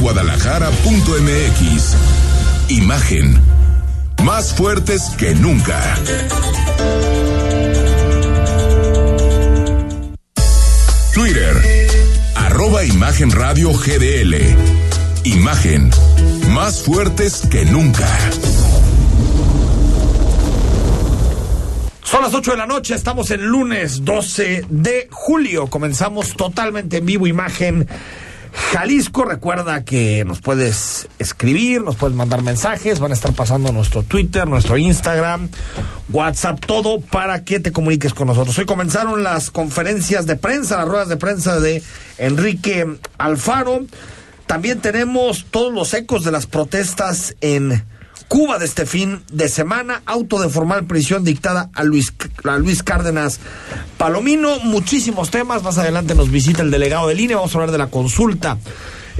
Guadalajara.mx. Imagen. Más fuertes que nunca. Twitter. Arroba Imagen Radio GDL. Imagen. Más fuertes que nunca. Son las 8 de la noche, estamos el lunes 12 de julio. Comenzamos totalmente en vivo imagen. Jalisco, recuerda que nos puedes escribir, nos puedes mandar mensajes, van a estar pasando nuestro Twitter, nuestro Instagram, WhatsApp, todo para que te comuniques con nosotros. Hoy comenzaron las conferencias de prensa, las ruedas de prensa de Enrique Alfaro. También tenemos todos los ecos de las protestas en Cuba de este fin de semana, auto de formal prisión dictada a Luis, a Luis Cárdenas Palomino, muchísimos temas, más adelante nos visita el delegado de línea, vamos a hablar de la consulta.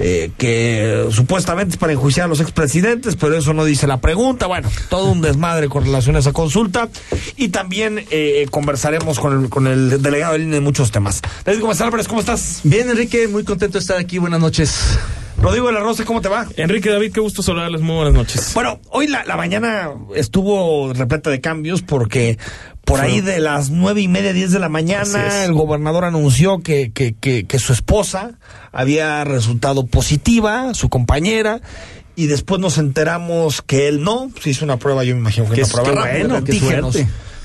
Eh, que supuestamente es para enjuiciar a los expresidentes, pero eso no dice la pregunta. Bueno, todo un desmadre con relación a esa consulta. Y también eh, conversaremos con el, con el delegado de línea de muchos temas. David Gómez Álvarez, ¿cómo estás? Bien, Enrique, muy contento de estar aquí. Buenas noches. Rodrigo de la Rosa, ¿cómo te va? Enrique David, qué gusto saludarles, muy buenas noches. Bueno, hoy la, la mañana estuvo repleta de cambios porque por ahí de las nueve y media, diez de la mañana, el gobernador anunció que, que, que, que, su esposa había resultado positiva, su compañera, y después nos enteramos que él no, se hizo una prueba, yo me imagino que, Qué- una prueba bueno, antígenos,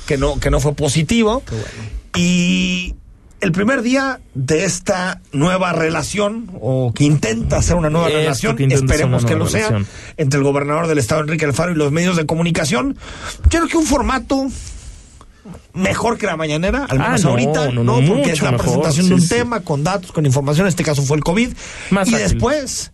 que no, que no fue positivo. Y el primer día de esta nueva relación, o que intenta hacer una nueva Esto relación, que esperemos que lo sea, entre el gobernador del estado, Enrique Alfaro, y los medios de comunicación. Yo creo que un formato mejor que la mañanera, al Ah, menos no, ahorita, no, ¿no? no, Porque es la mejor, presentación sí, de un sí. tema con datos, con información, en este caso fue el COVID. Más y después,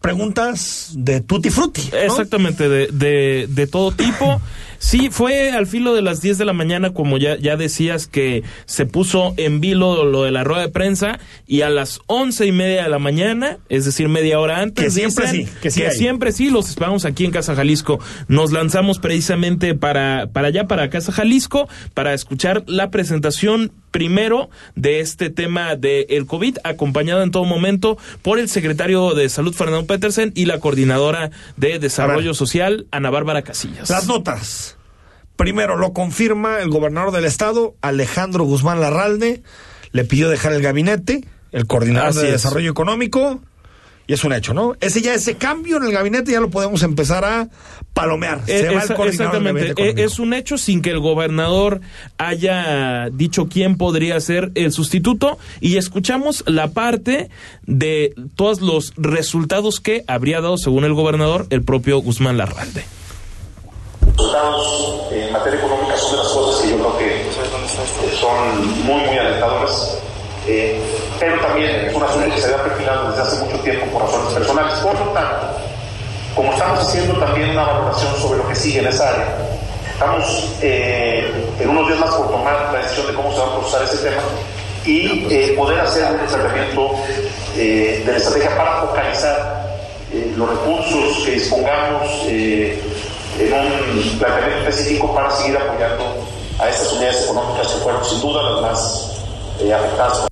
preguntas de tutti frutti. Exactamente, de, de, de todo tipo. Sí, fue al filo de las 10 de la mañana, como ya, ya decías, que se puso en vilo lo de la rueda de prensa y a las once y media de la mañana, es decir, media hora antes, Que siempre dicen sí, que sí hay. siempre sí, los esperamos aquí en Casa Jalisco. Nos lanzamos precisamente para, para allá, para Casa Jalisco, para escuchar la presentación primero de este tema del el COVID, acompañado en todo momento por el secretario de Salud, Fernando Petersen, y la coordinadora de Desarrollo Social, Ana Bárbara Casillas. Las notas. Primero, lo confirma el gobernador del estado, Alejandro Guzmán Larralde, le pidió dejar el gabinete, el coordinador Así de es. desarrollo económico, y es un hecho, ¿no? Ese ya, ese cambio en el gabinete ya lo podemos empezar a palomear. Se Eh, va el del exactamente, Eh, es un hecho sin que el gobernador haya dicho quién podría ser el sustituto y escuchamos la parte de todos los resultados que habría dado, según el gobernador, el propio Guzmán Larralde. Resultados en materia económica son de las cosas que yo creo que son muy, muy alentadoras. Eh, pero también es un asunto que se había perfilado desde hace mucho tiempo por razones personales. Por lo tanto, como estamos haciendo también una valoración sobre lo que sigue en esa área, estamos eh, en unos días más por tomar la decisión de cómo se va a procesar ese tema y eh, poder hacer un planteamiento de la estrategia para focalizar los recursos que dispongamos en un planteamiento específico para seguir apoyando a estas unidades económicas que fueron sin duda las más eh, afectadas.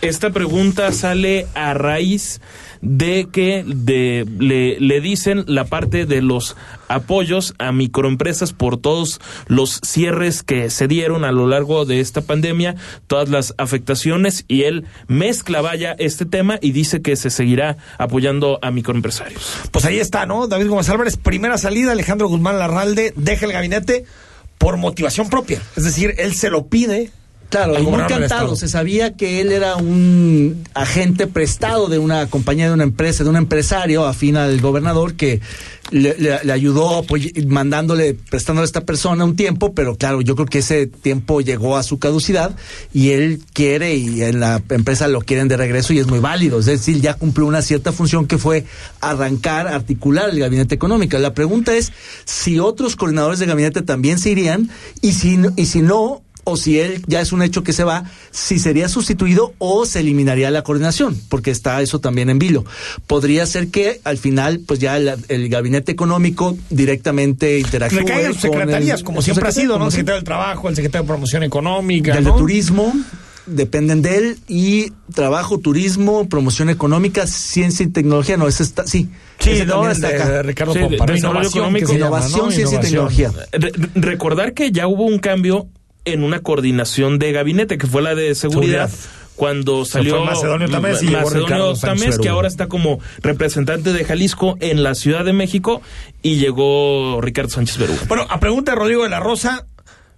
Esta pregunta sale a raíz de que de, le, le dicen la parte de los apoyos a microempresas por todos los cierres que se dieron a lo largo de esta pandemia, todas las afectaciones y él mezcla vaya este tema y dice que se seguirá apoyando a microempresarios. Pues ahí está, ¿no? David Gómez Álvarez, primera salida, Alejandro Guzmán Larralde deja el gabinete por motivación propia. Es decir, él se lo pide. Claro, y muy cantado. Se sabía que él era un agente prestado de una compañía, de una empresa, de un empresario afín al gobernador que le, le- le ayudó mandándole, prestándole a esta persona un tiempo, pero claro, yo creo que ese tiempo llegó a su caducidad y él quiere y en la empresa lo quieren de regreso y es muy válido. Es decir, ya cumplió una cierta función que fue arrancar, articular el gabinete económico. La pregunta es si otros coordinadores de gabinete también se irían y si, y si no, o si él ya es un hecho que se va, si sería sustituido o se eliminaría la coordinación, porque está eso también en vilo. Podría ser que al final, pues ya el, el gabinete económico directamente interactúe Le caigan sus con el- secretarías, como siempre ha sido, ¿no? El secretario del Trabajo, el secretario de Promoción Económica. Del ¿no? de turismo. dependen de él y trabajo, turismo, promoción económica, ciencia y tecnología. No, ese está, sí. Sí, ese también está de acá. Ricardo Sí, de- ¿no? Innovación, económico. Innovación, ¿no? ciencia y tecnología. Re- recordar que ya hubo un cambio en una coordinación de gabinete, que fue la de seguridad. Seguridad. Cuando salió fue Macedonio Tamés y Macedonio Tamés, que ahora está como representante de Jalisco en la Ciudad de México, y llegó Ricardo Sánchez Berugo. Bueno, a pregunta de Rodrigo de la Rosa,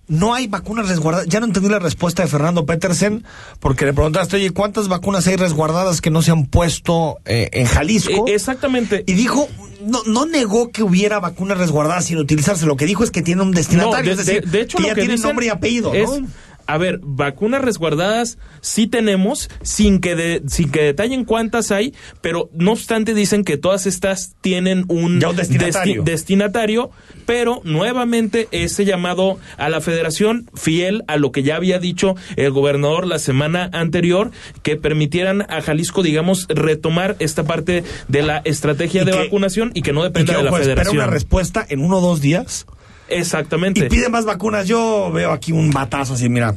no hay vacunas resguardadas. Ya no entendí la respuesta de Fernando Petersen, porque le preguntaste, oye, ¿cuántas vacunas hay resguardadas que no se han puesto eh, en Jalisco? Eh, exactamente. Y dijo, no, no negó que hubiera vacunas resguardadas sin utilizarse. Lo que dijo es que tiene un destinatario, No, es decir, de hecho, que lo ya que tiene nombre y apellido, es, ¿no? A ver, vacunas resguardadas sí tenemos, sin que de- sin que detallen cuántas hay, pero no obstante dicen que todas estas tienen un, un destinatario. desti- destinatario, pero nuevamente ese llamado a la federación, fiel a lo que ya había dicho el gobernador la semana anterior, que permitieran a Jalisco, digamos, retomar esta parte de la estrategia Y de que- vacunación y que no Y dependa que, de la ojo, espera federación. una respuesta en uno o dos días. Exactamente. Y pide más vacunas. Yo veo aquí un batazo así, mira,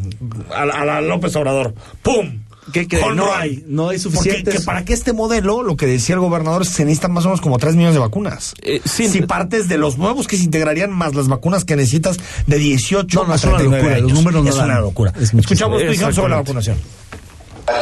a la, a la López Obrador. ¡Pum! ¿Qué No run. hay, no hay Porque suficientes. que para que este modelo, lo que decía el gobernador, se necesitan más o menos como 3 millones de vacunas. Eh, sí. si partes de los nuevos que se integrarían más las vacunas que necesitas de 18 No, no, a es una 39 locura, los años. números no Es dan. una locura. Es. Escuchamos tu visión sobre la vacunación.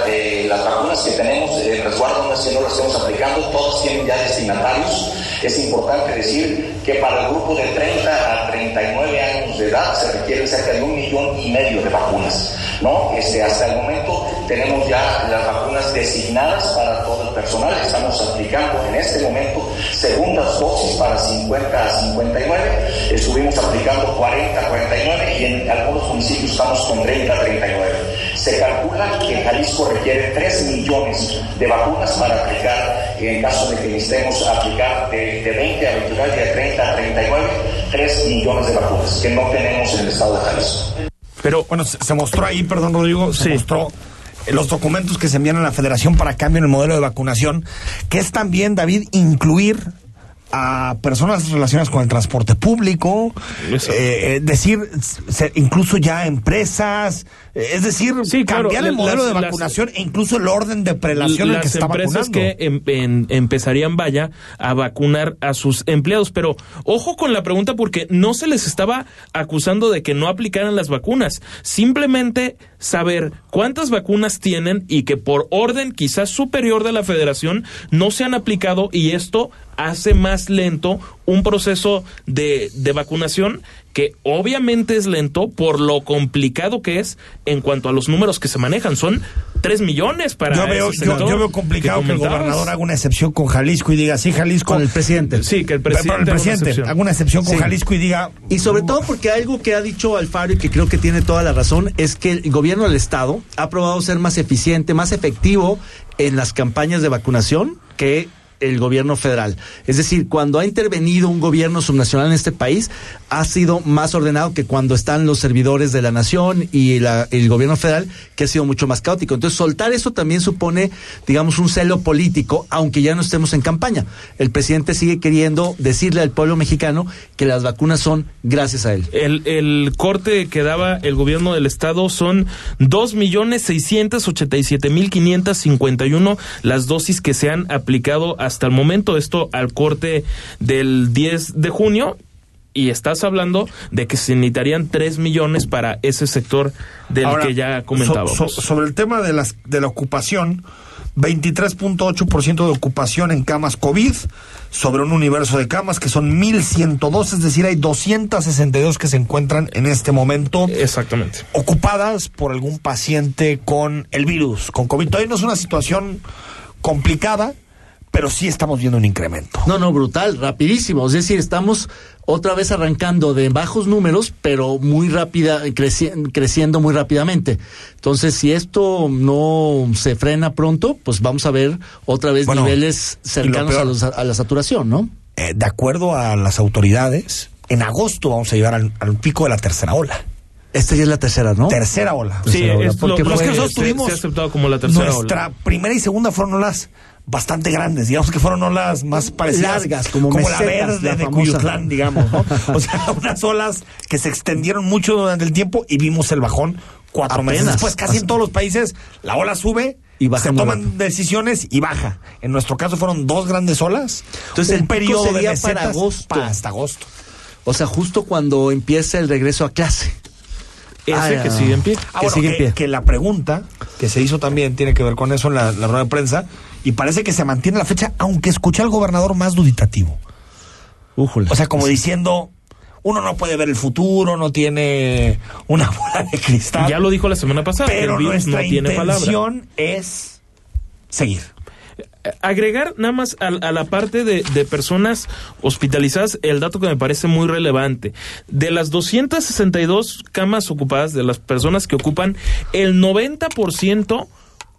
Eh, las vacunas que tenemos, eh, resguardo, aún así no las estamos aplicando, todas tienen ya destinatarios. Es importante decir que para el grupo de 30 a 39 años de edad se requieren cerca de un millón y medio de vacunas. ¿no? Este, hasta el momento tenemos ya las vacunas designadas para todo el personal. Estamos aplicando en este momento segundas dosis para 50 a 59. Estuvimos aplicando 40 a 49 y en algunos municipios estamos con 30 a 39. Se calcula que Jalisco requiere 3 millones de vacunas para aplicar, en caso de que necesitemos aplicar de, de 20 a 29 y de 30 a 39, 3 millones de vacunas que no tenemos en el estado de Jalisco. Pero bueno, se, se mostró ahí, perdón Rodrigo, se Sí. mostró eh, los documentos que se envían a la Federación para cambio en el modelo de vacunación, que es también, David, incluir a personas relacionadas con el transporte público, eh, eh, decir, se- incluso ya empresas, eh, es decir, Sí, claro, cambiar el las- modelo de las- vacunación e incluso el orden de prelación en las que se está empresas vacunando. que em- en- empezarían vaya a vacunar a sus empleados. Pero ojo con la pregunta porque no se les estaba acusando de que no aplicaran las vacunas. Simplemente saber cuántas vacunas tienen y que por orden quizás superior de la federación no se han aplicado y esto hace más lento un proceso de, de vacunación que obviamente es lento por lo complicado que es en cuanto a los números que se manejan. Son 3 millones para yo veo, yo, veo complicado que, el gobernador haga una excepción con Jalisco y diga, sí, Jalisco. Con el presidente. Sí, que el Pero presidente, el haga una presidente excepción. haga una excepción con Sí. Jalisco y diga. Y sobre todo porque algo que ha dicho Alfaro y que creo que tiene toda la razón es que el gobierno del Estado ha probado ser más eficiente, más efectivo en las campañas de vacunación que el gobierno federal. Es decir, cuando ha intervenido un gobierno subnacional en este país, ha sido más ordenado que cuando están los servidores de la nación y la- el gobierno federal, que ha sido mucho más caótico. Entonces, soltar eso también supone, digamos, un celo político, aunque ya no estemos en campaña. El presidente sigue queriendo decirle al pueblo mexicano que las vacunas son gracias a él. El, corte que daba el gobierno del estado son 2.687.551 las dosis que se han aplicado hasta el momento. Esto al corte del 10 de junio. Y estás hablando de que se necesitarían 3 millones para ese sector del Ahora, que ya so- comentábamos. so- sobre el tema de, las, de la ocupación, 23.8% de ocupación en camas COVID, sobre un universo de camas que son 1.102, es decir, hay 262 que se encuentran en este momento Exactamente. ocupadas por algún paciente con el virus, con COVID. Todavía no es una situación complicada, pero sí estamos viendo un incremento. No, no, brutal, rapidísimo. Es decir, estamos otra vez arrancando de bajos números, pero muy rápida, creci- creciendo muy rápidamente. Entonces, si esto no se frena pronto, pues vamos a ver otra vez Bueno, niveles lo cercanos a, los- a la saturación, ¿no? Eh, de acuerdo a las autoridades, en agosto vamos a llegar al, al pico de la tercera ola. Esta ya es la tercera, ¿no? Tercera ola. Sí, Tercera ola, es porque lo, Los lo que que nosotros se- tuvimos se ha aceptado como la tercera nuestra ola. primera y segunda fueron olas bastante grandes, digamos que fueron olas más parecidas. Largas, como la mesetas, verde la de. Cuyutlán, digamos, ¿no? O sea, unas olas que se extendieron mucho durante el tiempo y vimos el bajón cuatro meses después. Casi en todos los países la ola sube Y baja se toman rápido. decisiones y baja. En nuestro caso fueron dos grandes olas. Entonces, el un pico periodo de sería mesetas para agosto. pa- hasta agosto. O sea, justo cuando empieza el regreso a clase. Ese Ah, que sigue en pie. Ah, Que bueno, sigue en que, pie. que la pregunta que se hizo también tiene que ver con eso en la, la rueda de prensa y parece que se mantiene la fecha, aunque escuché al gobernador más duditativo. O sea, como diciendo, uno no puede ver el futuro, no tiene una bola de cristal. Ya lo dijo la semana pasada, pero el virus no tiene palabra. intención es seguir. agregar nada más a, a la parte de, de personas hospitalizadas el dato que me parece muy relevante. De las 262 camas ocupadas, de las personas que ocupan, el 90%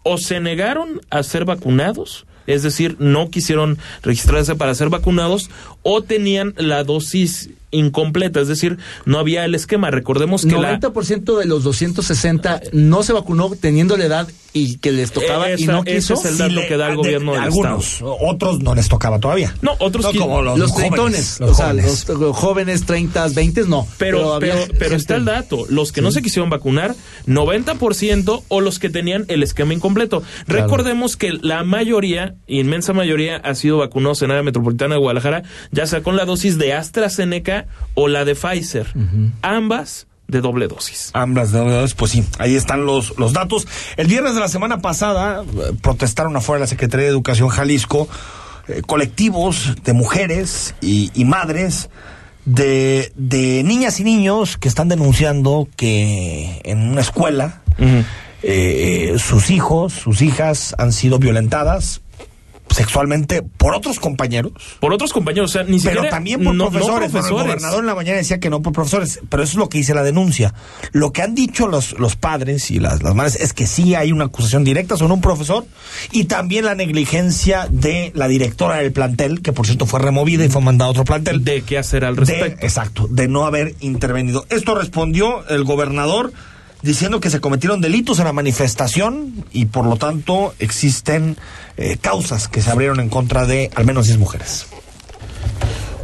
o se negaron a ser vacunados, es decir, no quisieron registrarse para ser vacunados, o tenían la dosis incompleta, es decir, no había el esquema. Recordemos que la... 90% de los 260 no se vacunó teniendo la edad y que les tocaba y no ese quiso. es el dato le- que da el de- gobierno del algunos, Estado. otros no les tocaba todavía. No, otros No como los, los treintones, los o sea, jóvenes. los jóvenes 30, 20 no. Pero, pero, pero está el dato. Los que no se quisieron vacunar, 90% o los que tenían el esquema incompleto. Recordemos que la mayoría, inmensa mayoría, ha sido vacunados en área metropolitana de Guadalajara, ya sea con la dosis de AstraZeneca o la de Pfizer. Ambas de doble dosis. Ambas de dos, pues sí, ahí están los, los datos. El viernes de la semana pasada eh, protestaron afuera de la Secretaría de Educación Jalisco eh, colectivos de mujeres y, y madres de, de niñas y niños que están denunciando que en una escuela eh, sus hijos, sus hijas han sido violentadas sexualmente por otros compañeros. Por otros compañeros, o sea, ni siquiera... Pero también por no- no profesores. Bueno, el gobernador en la mañana decía que no por profesores, pero eso es lo que dice la denuncia. Lo que han dicho los, los padres y las, las madres es que sí hay una acusación directa sobre un profesor y también la negligencia de la directora del plantel, que por cierto fue removida y fue mandada a otro plantel. de qué hacer al De- respecto. exacto, de no haber intervenido. Esto respondió el gobernador diciendo que se cometieron delitos en la manifestación y por lo tanto existen eh, causas que se abrieron en contra de al menos 10 mujeres.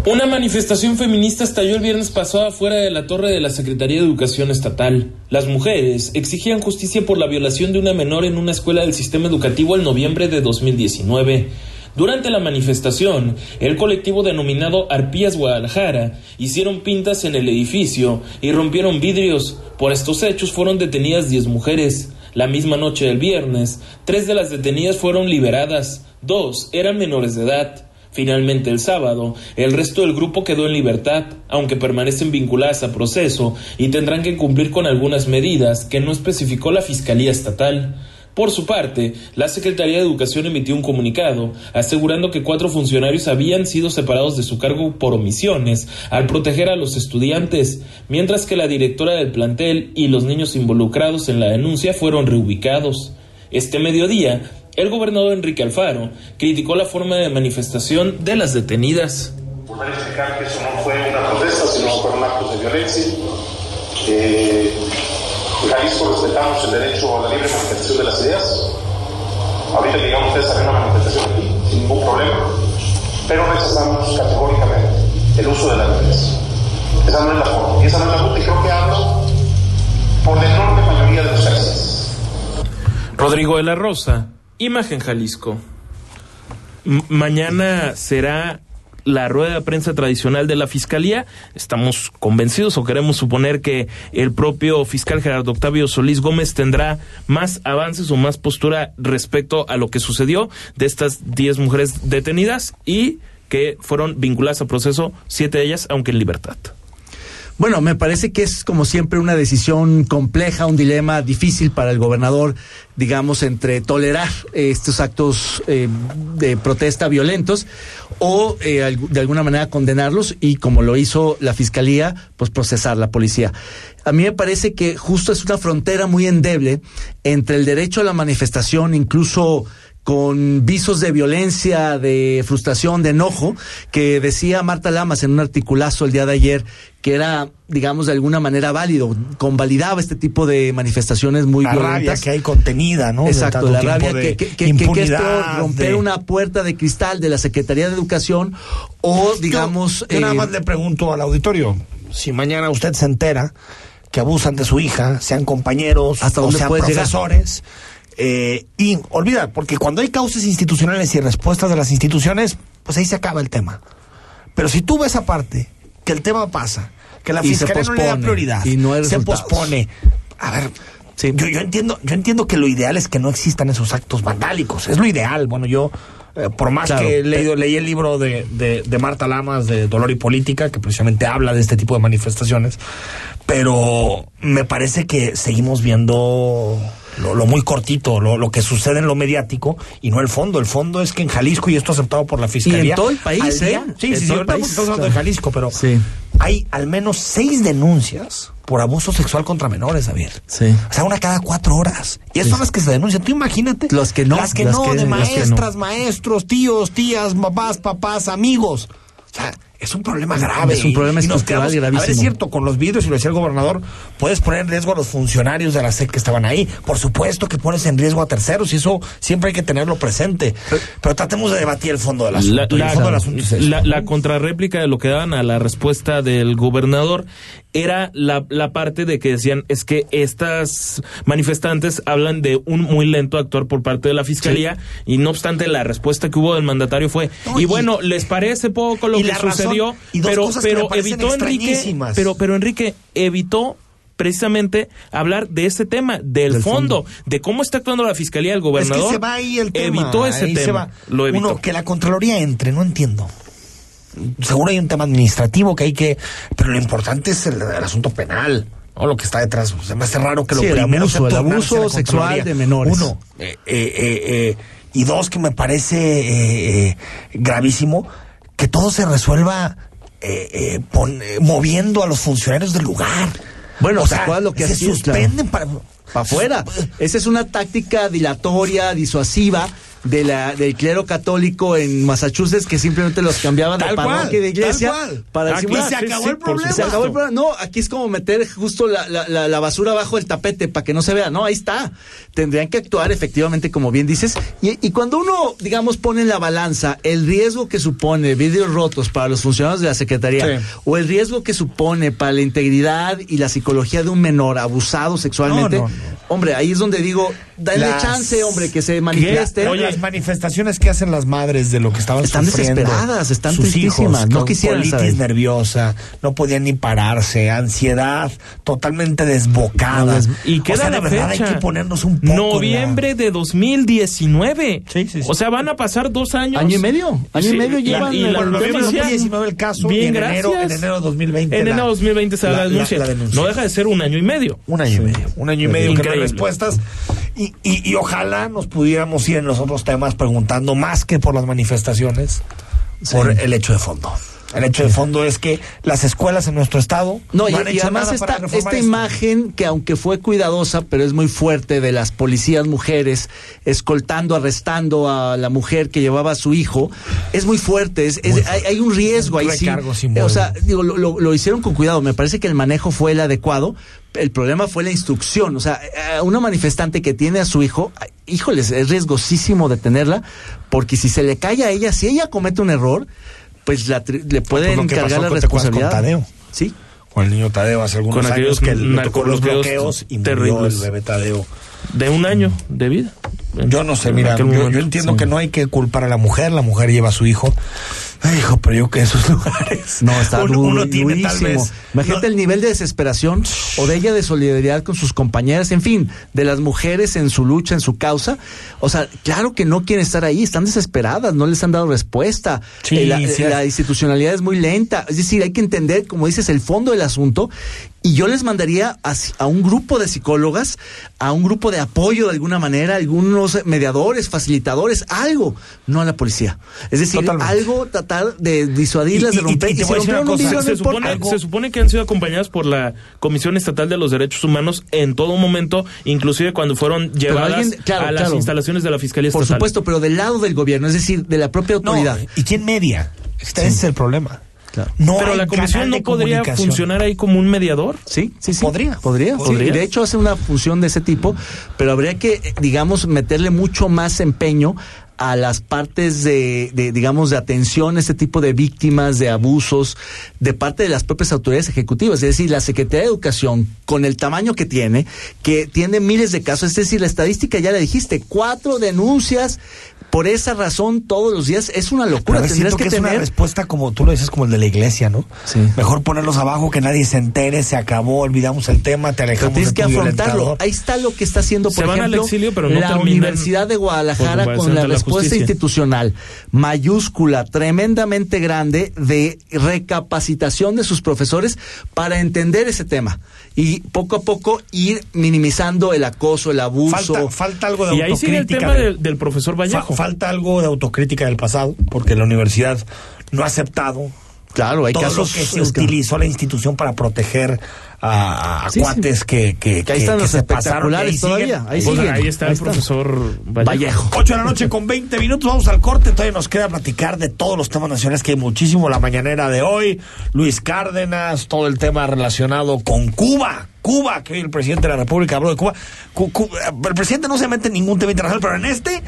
Una manifestación feminista estalló el viernes pasado afuera de la torre de la Secretaría de Educación Estatal. Las mujeres exigían justicia por la violación de una menor en una escuela del sistema educativo en noviembre de 2019. Durante la manifestación, el colectivo denominado Arpías Guadalajara hicieron pintas en el edificio y rompieron vidrios. Por estos hechos fueron detenidas 10 mujeres. La misma noche del viernes, tres de las detenidas fueron liberadas, dos eran menores de edad. Finalmente el sábado, el resto del grupo quedó en libertad, aunque permanecen vinculadas a proceso y tendrán que cumplir con algunas medidas que no especificó la Fiscalía Estatal. Por su parte, la Secretaría de Educación emitió un comunicado asegurando que cuatro funcionarios habían sido separados de su cargo por omisiones al proteger a los estudiantes, mientras que la directora del plantel y los niños involucrados en la denuncia fueron reubicados. Este mediodía, el gobernador Enrique Alfaro criticó la forma de manifestación de las detenidas. que eso no fue una sino de violencia. Eh, en Jalisco respetamos el derecho a la libre manifestación de las ideas. Ahorita digamos ustedes había una manifestación aquí, sin ningún problema, pero rechazamos categóricamente el uso de la violencia. Esa no es la forma, y esa no es la ruta, y creo que hablo por la enorme mayoría de los sexos. Rodrigo de la Rosa, Imagen Jalisco. Mañana será la rueda de prensa tradicional de la Fiscalía. Estamos convencidos o queremos suponer que el propio fiscal Gerardo Octavio Solís Gómez tendrá más avances o más postura respecto a lo que sucedió de estas 10 mujeres detenidas y que fueron vinculadas a proceso, siete de ellas, aunque en libertad. Bueno, me parece que es como siempre una decisión compleja, un dilema difícil para el gobernador, digamos, entre tolerar eh, estos actos eh, de protesta violentos o eh, de alguna manera condenarlos y, como lo hizo la fiscalía, pues procesar la policía. A mí me parece que justo es una frontera muy endeble entre el derecho a la manifestación, incluso con visos de violencia, de frustración, de enojo, que decía Marta Lamas en un articulazo el día de ayer, que era, digamos, de alguna manera válido, convalidaba este tipo de manifestaciones muy la rabia violentas. que hay contenida, ¿no? Exacto, la rabia que, que, que- que- es peor, romper de- una puerta de cristal de la Secretaría de Educación o, digamos... Yo, yo nada eh, más le pregunto al auditorio, si mañana usted se entera que abusan de su hija, sean compañeros ¿Hasta o sean llegar? Eh, y olvida, porque cuando hay causas institucionales y respuestas de las instituciones, pues ahí se acaba el tema. Pero si tú ves aparte que el tema pasa, que la Y fiscalía no le da prioridad, y no hay se pospone. A ver, Sí. yo, yo entiendo, yo entiendo que lo ideal es que no existan esos actos vandálicos. Es lo ideal. Bueno, yo, eh, por más Claro. que he leído, leí el libro de, de, de Marta Lamas de Dolor y Política, que precisamente habla de este tipo de manifestaciones, pero me parece que seguimos viendo lo, lo muy cortito, lo, lo que sucede en lo mediático y no el fondo. El fondo es que en Jalisco, y esto aceptado por la Fiscalía. todo el país, ¿eh? día- Sí, En sí, sí, el país, estamos hablando de. Jalisco, pero Sí. hay al menos seis denuncias por abuso sexual contra menores, Javier. Sí. O sea, una cada cuatro horas. Y esas son las que se denuncian. Tú imagínate. Las que no, Las que las no, que- de las que no. maestras, maestros, tíos, tías, mamás, papás, amigos. O sea, es un problema grave. Es un problema Y nos quedamos- gravísimo. A ver, es cierto, con los vídeos, y lo decía el gobernador, puedes poner en riesgo a los funcionarios de la SEC que estaban ahí. Por supuesto que pones en riesgo a terceros, y eso siempre hay que tenerlo presente. Pero, tratemos de debatir el fondo del asunto. La, y la- el fondo del asunto es eso. la- la contrarréplica de lo que daban a la respuesta del gobernador era la, la parte de que decían es que estas manifestantes hablan de un muy lento actuar por parte de la fiscalía y no obstante la respuesta que hubo del mandatario fue No, y, y- bueno les parece poco lo y que la razón- sucedió y dos pero cosas que me pero evitó Enrique pero pero Enrique evitó precisamente hablar de este tema, del, Del fondo, fondo. de cómo está actuando la fiscalía, el gobernador. Es que se va ahí el tema. Evitó ese ahí tema. se va. Lo evitó. Uno, que la Contraloría entre, no entiendo. Seguro hay un tema administrativo que hay que. Pero lo importante es el, el asunto penal. ¿no? Lo que está detrás. Se me hace raro que lo Sí, el primero abuso, el abuso a la sexual de menores. Uno. eh, eh, eh, y dos, que me parece gravísimo que todo se resuelva eh, eh, pon- eh, moviendo a los funcionarios del lugar. Bueno, o ¿te sea, lo que se suspenden para. para afuera. Esa es una táctica dilatoria, disuasiva de la, del clero católico en Massachusetts que simplemente los cambiaban de Tal cual, parroquia y de iglesia cual. para Aquí disimular. se acabó el problema. Se acabó el problema. No, aquí es como meter justo la, la, basura abajo del tapete para que no se vea. No, ahí está. Tendrían que actuar efectivamente, como bien dices. Y, y cuando uno, digamos, pone en la balanza el riesgo que supone vidrios rotos para los funcionarios de la Secretaría Sí. o el riesgo que supone para la integridad y la psicología de un menor abusado sexualmente, No, no, no. hombre, ahí es donde digo, dale Las- chance, hombre, que se manifieste. Oye, las manifestaciones que hacen las madres de lo que estaban Están sufriendo desesperadas, están sus tristísimas, hijos, no quisieran colitis estar ahí. nerviosa, no podían ni pararse, ansiedad totalmente desbocada. No, Y O queda sea, de la verdad fecha. hay que ponernos un poco la- Noviembre de 2019. Sí, sí, sí. O sea, van a pasar dos años. Año y medio, año y medio y- llevan y el la de noticia- 2019 el caso Bien, y en enero, gracias. en enero de 2020 En la- enero de 2020 se da la- la, la- denuncia. la denuncia. No deja de ser un año y medio. Un año y medio. Un año y medio que no hay Increíble. respuestas. Y, y, y ojalá nos pudiéramos ir en los otros temas preguntando más que por las manifestaciones, por el hecho de fondo. El hecho de fondo es que las escuelas en nuestro estado No, y, han y hecho además nada esta, esta esto. imagen que aunque fue cuidadosa, pero es muy fuerte de las policías mujeres escoltando, arrestando a la mujer que llevaba a su hijo, es muy fuerte, es, es- hay, hay un riesgo Un ahí sí. O sea, digo, lo, lo- lo hicieron con cuidado, me parece que el manejo fue el adecuado. El problema fue la instrucción, o sea, a una manifestante que tiene a su hijo, híjoles, es riesgosísimo detenerla, porque si se le cae a ella, si ella comete un error, pues la tri- le pueden lo que cargar pasó la con- ¿te acuerdas con responsabilidad. Tadeo? Sí. Con el niño Tadeo hace algunos Con años aquellos que le tocó los bloqueos y murió el bebé Tadeo. De un año de vida. Yo no sé, mira, yo, entiendo Sí. que no hay que culpar a la mujer, la mujer lleva a su hijo. Ay, hijo, pero yo que esos lugares. No, está uno, duro, uno tiene tal durísimo. vez. Imagínate no- el nivel de desesperación o de ella de solidaridad con sus compañeras, en fin, de las mujeres en su lucha, en su causa. O sea, claro que no quieren estar ahí, están desesperadas, no les han dado respuesta. Sí, Eh, la, sí, la es- institucionalidad es muy lenta. Es decir, hay que entender, como dices, el fondo del asunto. Y yo les mandaría a, a un grupo de psicólogas, a un grupo de apoyo de alguna manera, algunos mediadores, facilitadores, algo, no a la policía. Es decir, Totalmente. algo tratar de disuadirlas, Y- de romper. y cosa, se, supone, algo- se supone que han sido acompañadas por la Comisión Estatal de los Derechos Humanos en todo momento, inclusive cuando fueron llevadas alguien- claro, a las claro. instalaciones de la Fiscalía Por Estatal. supuesto, pero del lado del gobierno, es decir, de la propia No, autoridad. ¿y quién media? Este es el problema. Claro. No Pero la comisión no podría funcionar ahí como un mediador. Sí, sí, sí. Podría. Podría. Podría. sí. De hecho, hace una función de ese tipo, pero habría que, eh, digamos, meterle mucho más empeño a las partes de, de, digamos, de atención a este tipo de víctimas, de abusos, de parte de las propias autoridades ejecutivas. Es decir, la Secretaría de Educación, con el tamaño que tiene, que tiene miles de casos, es decir, la estadística ya la dijiste, cuatro denuncias por esa razón todos los días es una locura. Pero Tendrías siento que, que, es una tener respuesta como tú lo dices, como el de la iglesia, ¿no? Sí. Mejor ponerlos abajo, que nadie se entere, se acabó, olvidamos el tema, te Pero alejamos tienes de que afrontarlo. violentador. Ahí está lo que está haciendo, por Se van al ejemplo, exilio, pero no la terminan Universidad de Guadalajara con la la respuesta institucional mayúscula, tremendamente grande de recapacitación de sus profesores para entender ese tema y poco a poco ir minimizando el acoso, el abuso. Falta, falta algo de Y ahí sigue el autocrítica. tema de- del, del profesor fa- Vallejo. falta algo de autocrítica del pasado, porque la universidad no ha aceptado claro, hay todo casos lo que se utilizó la institución para proteger a, a Sí, sí. cuates que, que, Que ahí están los se pasaron ahí todavía, ahí Pues siguen. ahí está Ahí el está. profesor Vallejo. Vallejo. 8 de la noche con 20 minutos, vamos al corte. Todavía nos queda platicar de todos los temas nacionales que hay muchísimo. La mañanera de hoy, Luis Cárdenas, todo el tema relacionado con Cuba. Cuba, que hoy el presidente de la República habló de Cuba. Cu- cu- el presidente no se mete en ningún tema internacional, pero en este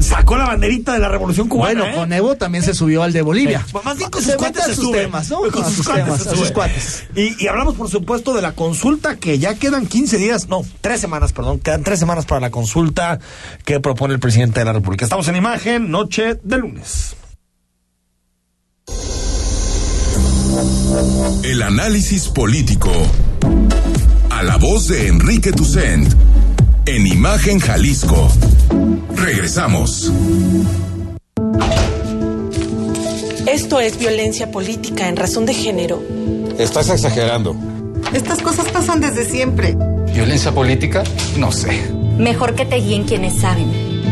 sacó la banderita de la revolución cubana. Bueno, ¿eh? con Evo también se subió al de Bolivia. Más bien con sus cuates se sus sube. temas, ¿no? Con sus temas, se sus cuates. Y, y hablamos, por supuesto, de la consulta que ya quedan 15 días, no, tres semanas, perdón, quedan tres semanas para la consulta que propone el presidente de la República. Estamos en imagen, noche de lunes. El análisis político. A la voz de Enrique Tucent. En Imagen Jalisco. Regresamos. Esto es violencia política en razón de género. Estás exagerando. Estas cosas pasan desde siempre. ¿Violencia política? No sé. Mejor que te guíen quienes saben.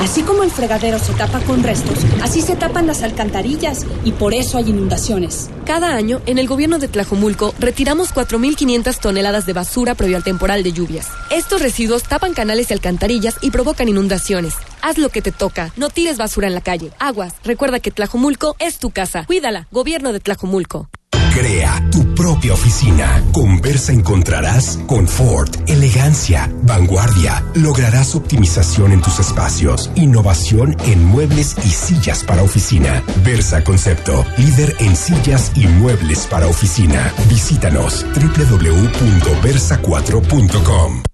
Así como el fregadero se tapa con restos, así se tapan las alcantarillas y por eso hay inundaciones. Cada año, en el gobierno de Tlajomulco, retiramos 4.500 toneladas de basura previo al temporal de lluvias. Estos residuos tapan canales y alcantarillas y provocan inundaciones. Haz lo que te toca, no tires basura en la calle. Aguas, recuerda que Tlajomulco es tu casa. Cuídala, gobierno de Tlajomulco. Crea tu propia oficina. Con Versa encontrarás confort, elegancia, vanguardia. Lograrás optimización en tus espacios, innovación en muebles y sillas para oficina. Versa Concepto, líder en sillas y muebles para oficina. Visítanos www.versa4.com.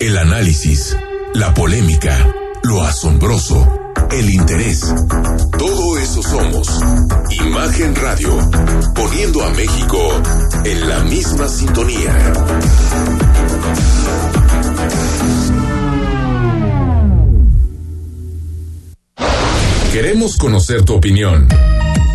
El análisis, la polémica, lo asombroso, el interés. Todo eso somos. Imagen Radio, poniendo a México en la misma sintonía. Queremos conocer tu opinión.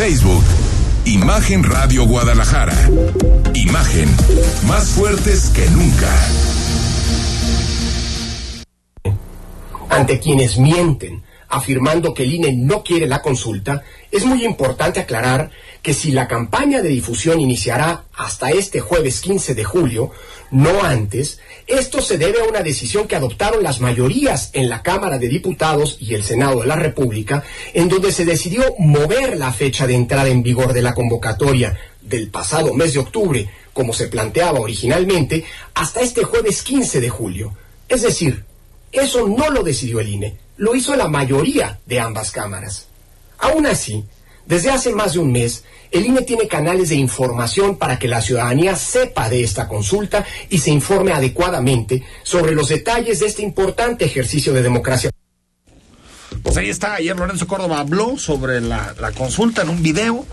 Facebook, Imagen Radio Guadalajara. Imagen, más fuertes que nunca. Ante quienes mienten, afirmando que el INE no quiere la consulta, es muy importante aclarar que si la campaña de difusión iniciará hasta este jueves 15 de julio, no antes, esto se debe a una decisión que adoptaron las mayorías en la Cámara de Diputados y el Senado de la República, en donde se decidió mover la fecha de entrada en vigor de la convocatoria del pasado mes de octubre, como se planteaba originalmente, hasta este jueves 15 de julio. Es decir, eso no lo decidió el INE, lo hizo la mayoría de ambas cámaras. Aún así, desde hace más de un mes, el INE tiene canales de información para que la ciudadanía sepa de esta consulta y se informe adecuadamente sobre los detalles de este importante ejercicio de democracia. Pues ahí está, ayer Lorenzo Córdoba habló sobre la, consulta en un video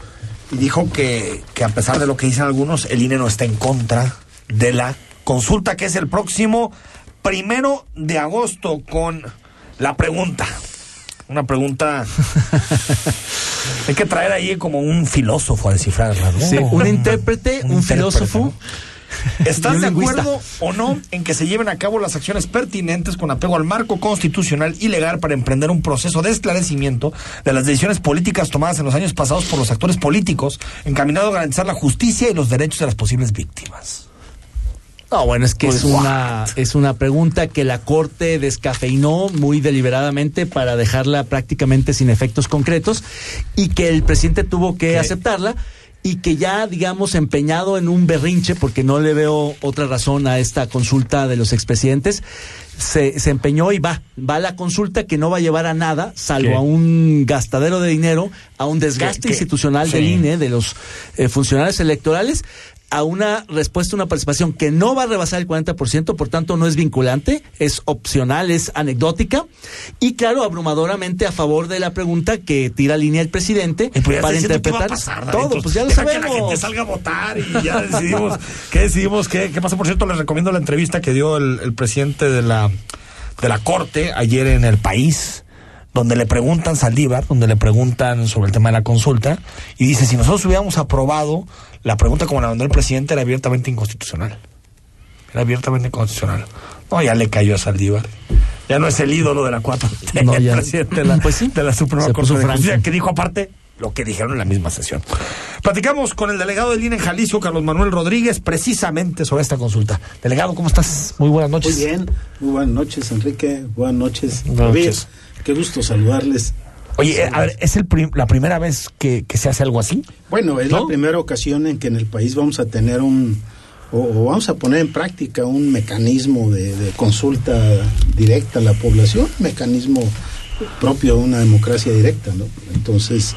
y dijo que, que a pesar de lo que dicen algunos, el INE no está en contra de la consulta que es el próximo primero de agosto con la pregunta. Una pregunta. Hay que traer ahí como un filósofo a descifrarla, ¿no? Sí, un intérprete, un, filósofo. ¿Estás de acuerdo o no en que se lleven a cabo las acciones pertinentes con apego al marco constitucional y legal para emprender un proceso de esclarecimiento de las decisiones políticas tomadas en los años pasados por los actores políticos, encaminado a garantizar la justicia y los derechos de las posibles víctimas? No, bueno, es que es una, es una pregunta que la Corte descafeinó muy deliberadamente para dejarla prácticamente sin efectos concretos y que el presidente tuvo que aceptarla y que ya, digamos, empeñado en un berrinche, porque no le veo otra razón a esta consulta de los expresidentes, se, se empeñó y va, va a la consulta que no va a llevar a nada, salvo ¿Qué? a un gastadero de dinero, a un desgaste ¿Qué? ¿Qué? institucional del Sí. INE, de los eh, funcionarios electorales, a una respuesta, una participación que no va a rebasar el 40%, por tanto no es vinculante, es opcional, es anecdótica, y claro, abrumadoramente a favor de la pregunta que tira línea el presidente pues para interpretar pasar, todo, pues ya lo Deja que la sabemos. gente salga a votar y ya decidimos qué decidimos qué, qué pasa. Por cierto, les recomiendo la entrevista que dio el, el presidente de la de la corte ayer en el país donde le preguntan Saldívar, donde le preguntan sobre el tema de la consulta, y dice, si nosotros hubiéramos aprobado la pregunta como la mandó el presidente, era abiertamente inconstitucional. Era abiertamente inconstitucional. No, ya le cayó a Saldívar. Ya no es el ídolo de la 4 No, el ya. presidente de la, Pues sí. de la Suprema Corte de. Justicia, que dijo aparte lo que dijeron en la misma sesión. Platicamos con el delegado del INE en Jalisco, Carlos Manuel Rodríguez, precisamente sobre esta consulta. Delegado, ¿cómo estás? Muy buenas noches. Muy bien, muy buenas noches, Enrique. Buenas noches, Buenas noches. Qué gusto saludarles. Oye, eh, a ver, ¿es el prim- la primera vez que, que se hace algo así? Bueno, es ¿No? la primera ocasión en que en el país vamos a tener un, o, o vamos a poner en práctica un mecanismo de, de consulta directa a la población, mecanismo propio de una democracia directa, ¿no? Entonces,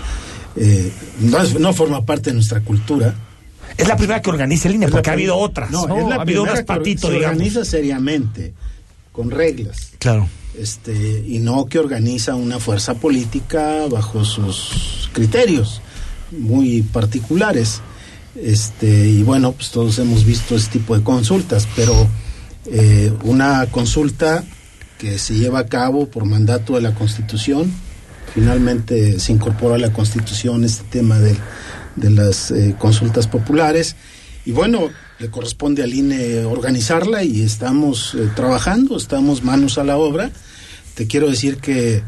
eh, no, es- no forma parte de nuestra cultura. Es la primera que organiza el INE, porque ha habido otras. No, No, es la ha habido unas que digamos. organiza seriamente, con reglas. Claro. este y no que organiza una fuerza política bajo sus criterios muy particulares este y bueno pues todos hemos visto este tipo de consultas pero eh, una consulta que se lleva a cabo por mandato de la Constitución finalmente se incorporó a la Constitución este tema de, de las eh, consultas populares y bueno le corresponde al INE organizarla y estamos eh, trabajando, estamos manos a la obra. Te quiero decir que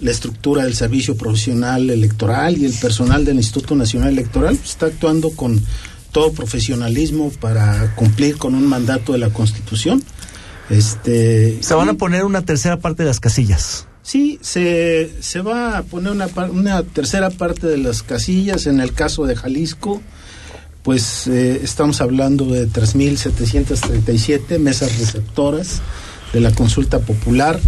la estructura del servicio profesional electoral y el personal del Instituto Nacional Electoral pues, está actuando con todo profesionalismo para cumplir con un mandato de la Constitución. Este, Se van a poner una tercera parte de las casillas. Sí, se, se va a poner una, una tercera parte de las casillas. En el caso de Jalisco, pues eh, estamos hablando de 3.737 mesas receptoras de la consulta popular.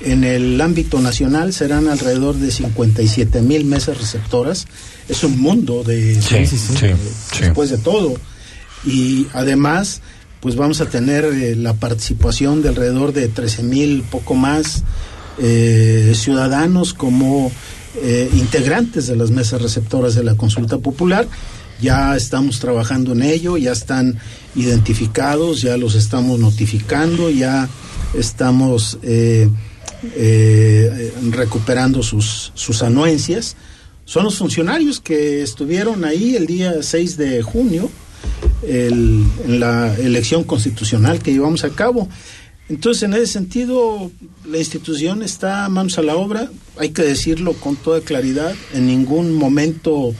En el ámbito nacional serán alrededor de 57 mil mesas receptoras. Es un mundo de, Sí, sí, sí. de- Sí. después de todo. Y además, pues vamos a tener eh, la participación de alrededor de 13 mil, poco más, eh, ciudadanos como eh, integrantes de las mesas receptoras de la consulta popular. Ya estamos trabajando en ello, ya están identificados, ya los estamos notificando, ya estamos eh, eh, recuperando sus, sus anuencias. Son los funcionarios que estuvieron ahí el día 6 de junio el- en la elección constitucional que llevamos a cabo. Entonces, en ese sentido, la institución está manos a la obra, hay que decirlo con toda claridad, en ningún momento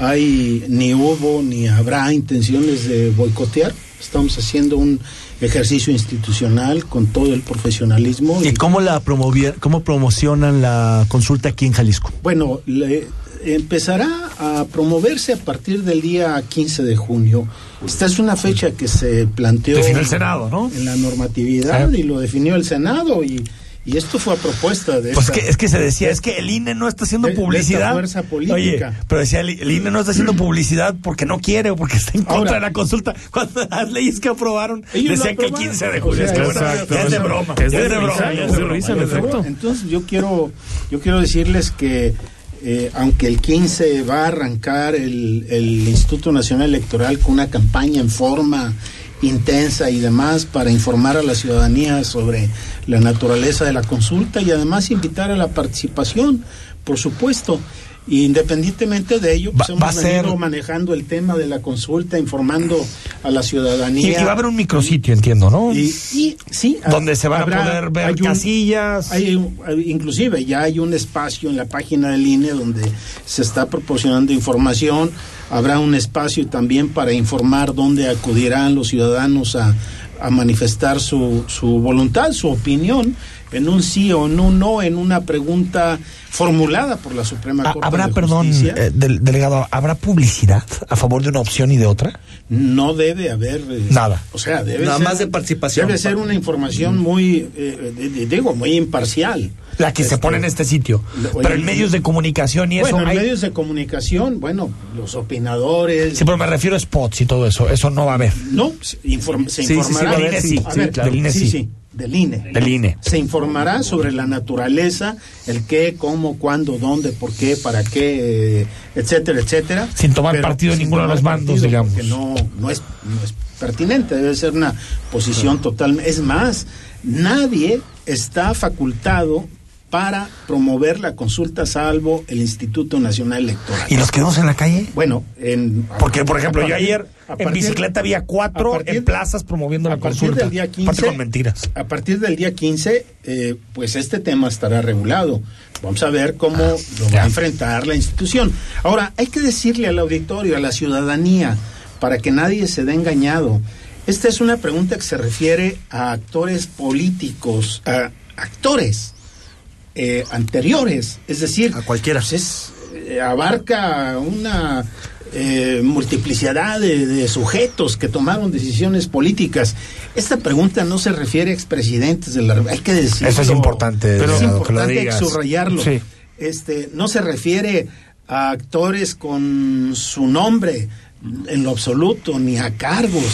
hay, ni hubo, ni habrá intenciones de boicotear, estamos haciendo un ejercicio institucional con todo el profesionalismo. ¿Y cómo la cómo promocionan la consulta aquí en Jalisco? Bueno, le- empezará a promoverse a partir del día 15 de junio. Esta es una fecha que se planteó Definió el Senado, ¿no? en la normatividad Sí. y lo definió el Senado y, y esto fue a propuesta de Pues esta- que, es que se decía, es que el INE no está haciendo de- de esta publicidad. fuerza política. Oye, pero decía, el, el INE no está haciendo publicidad porque no quiere o porque está en contra Ahora- de la consulta. Cuando las leyes que aprobaron decían que el aprobaron. 15 de O julio. sea, es que, bueno, exacto, ya es de broma. es de es de risa, broma. es de. Entonces yo quiero, yo quiero decirles que eh, aunque el 15 va a arrancar el, el Instituto Nacional Electoral con una campaña en forma intensa y demás para informar a la ciudadanía sobre la naturaleza de la consulta y además invitar a la participación, por supuesto. Independientemente de ello, pues Va- hemos va ser- manejando el tema de la consulta, informando a la ciudadanía. y va a haber un micrositio, entiendo, ¿no? Y, y sí, Donde se van a poder ver hay un- casillas. hay- inclusive ya hay un espacio en la página del INE donde se está proporcionando información. Habrá un espacio también para informar dónde acudirán los ciudadanos a, a manifestar su, su voluntad, su opinión, en un sí o en un no, en una pregunta formulada por la Suprema Ah, Corte ¿Habrá, de perdón, Justicia. eh, del- delegado, ¿habrá publicidad a favor de una opción y de otra? no debe haber eh, Nada. o sea debe Nada ser- más de participación. debe ser una información muy eh, de- de- digo muy imparcial La que se Este, pone en este sitio. lo- Pero en medios de comunicación y eso. bueno en hay- medios de comunicación bueno los opinadores Sí, pero me refiero a spots y todo eso. Eso no va a haber. no se, inform- se a ver, sí, sí. Del INE Del INE. se informará sobre la naturaleza el qué cómo cuándo dónde por qué para qué eh, etcétera etcétera Sin tomar Pero partido de ninguno de los bandos, digamos. porque no no es no es pertinente debe ser una posición total es más nadie está facultado para promover la consulta salvo el Instituto Nacional Electoral ¿Y los quedamos en la calle? bueno en Porque, por ejemplo, yo ayer en bicicleta había cuatro partir- en plazas promoviendo la a partir consulta. del día 15, Aparte con mentiras. A partir del día 15, eh, pues este tema estará regulado. Vamos a ver cómo lo va a enfrentar la institución. Ahora, hay que decirle al auditorio, a la ciudadanía, para que nadie se dé engañado. Esta es una pregunta que se refiere a actores políticos, a actores eh, anteriores, es decir, A cualquiera. pues es, eh, abarca una eh, multiplicidad de, de sujetos que tomaron decisiones políticas. Esta pregunta no se refiere a expresidentes de la hay que decirlo. Eso es importante, pero es importante subrayarlo. Sí. Este, no se refiere a actores con su nombre en lo absoluto ni a cargos.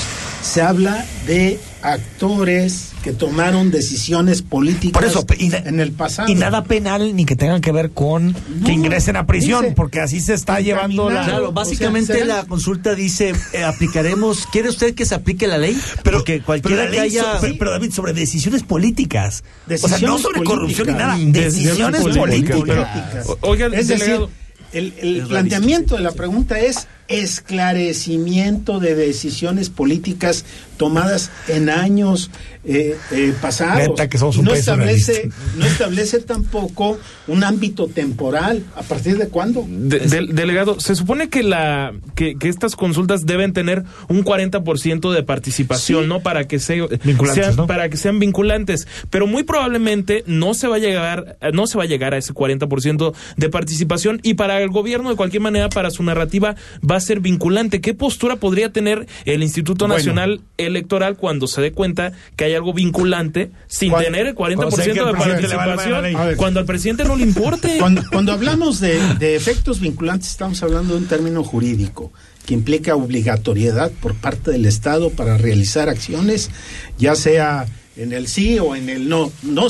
Se habla de actores que tomaron decisiones políticas Por eso, y, na- en el pasado. y nada penal ni que tengan que ver con No, que ingresen a prisión, dice, porque así se está llevando la. Claro, básicamente O sea, será- la consulta dice, eh, aplicaremos, ¿quiere usted que se aplique la ley? Pero, Porque pero, cualquiera la que ley haya... so- pero, pero, David, sobre decisiones políticas. o sea, no sobre corrupción ni nada. De- Decisiones políticas. políticas. políticas. O- oiga, es decir, delegado. el, el planteamiento de la pregunta es esclarecimiento de decisiones políticas tomadas en años eh, eh, pasados. Neta que somos Y un no establece, no establece tampoco un ámbito temporal. ¿A partir de cuándo? De- del- delegado, se supone que la que, que estas consultas deben tener un 40% de participación, Sí. ¿no? Para que se, Vinculantes, sean ¿no? para que sean vinculantes, pero muy probablemente no se va a llegar no se va a llegar a ese 40% de participación y para el gobierno de cualquier manera para su narrativa va a ser vinculante. ¿Qué postura podría tener el Instituto Bueno. Nacional Electoral cuando se dé cuenta que hay algo vinculante sin Cuando- tener el 40% cuando sé que el de participación ver. cuando al presidente no le importe? Cuando, cuando hablamos de, de efectos vinculantes, estamos hablando de un término jurídico que implica obligatoriedad por parte del Estado para realizar acciones, ya sea en el sí o en el no. no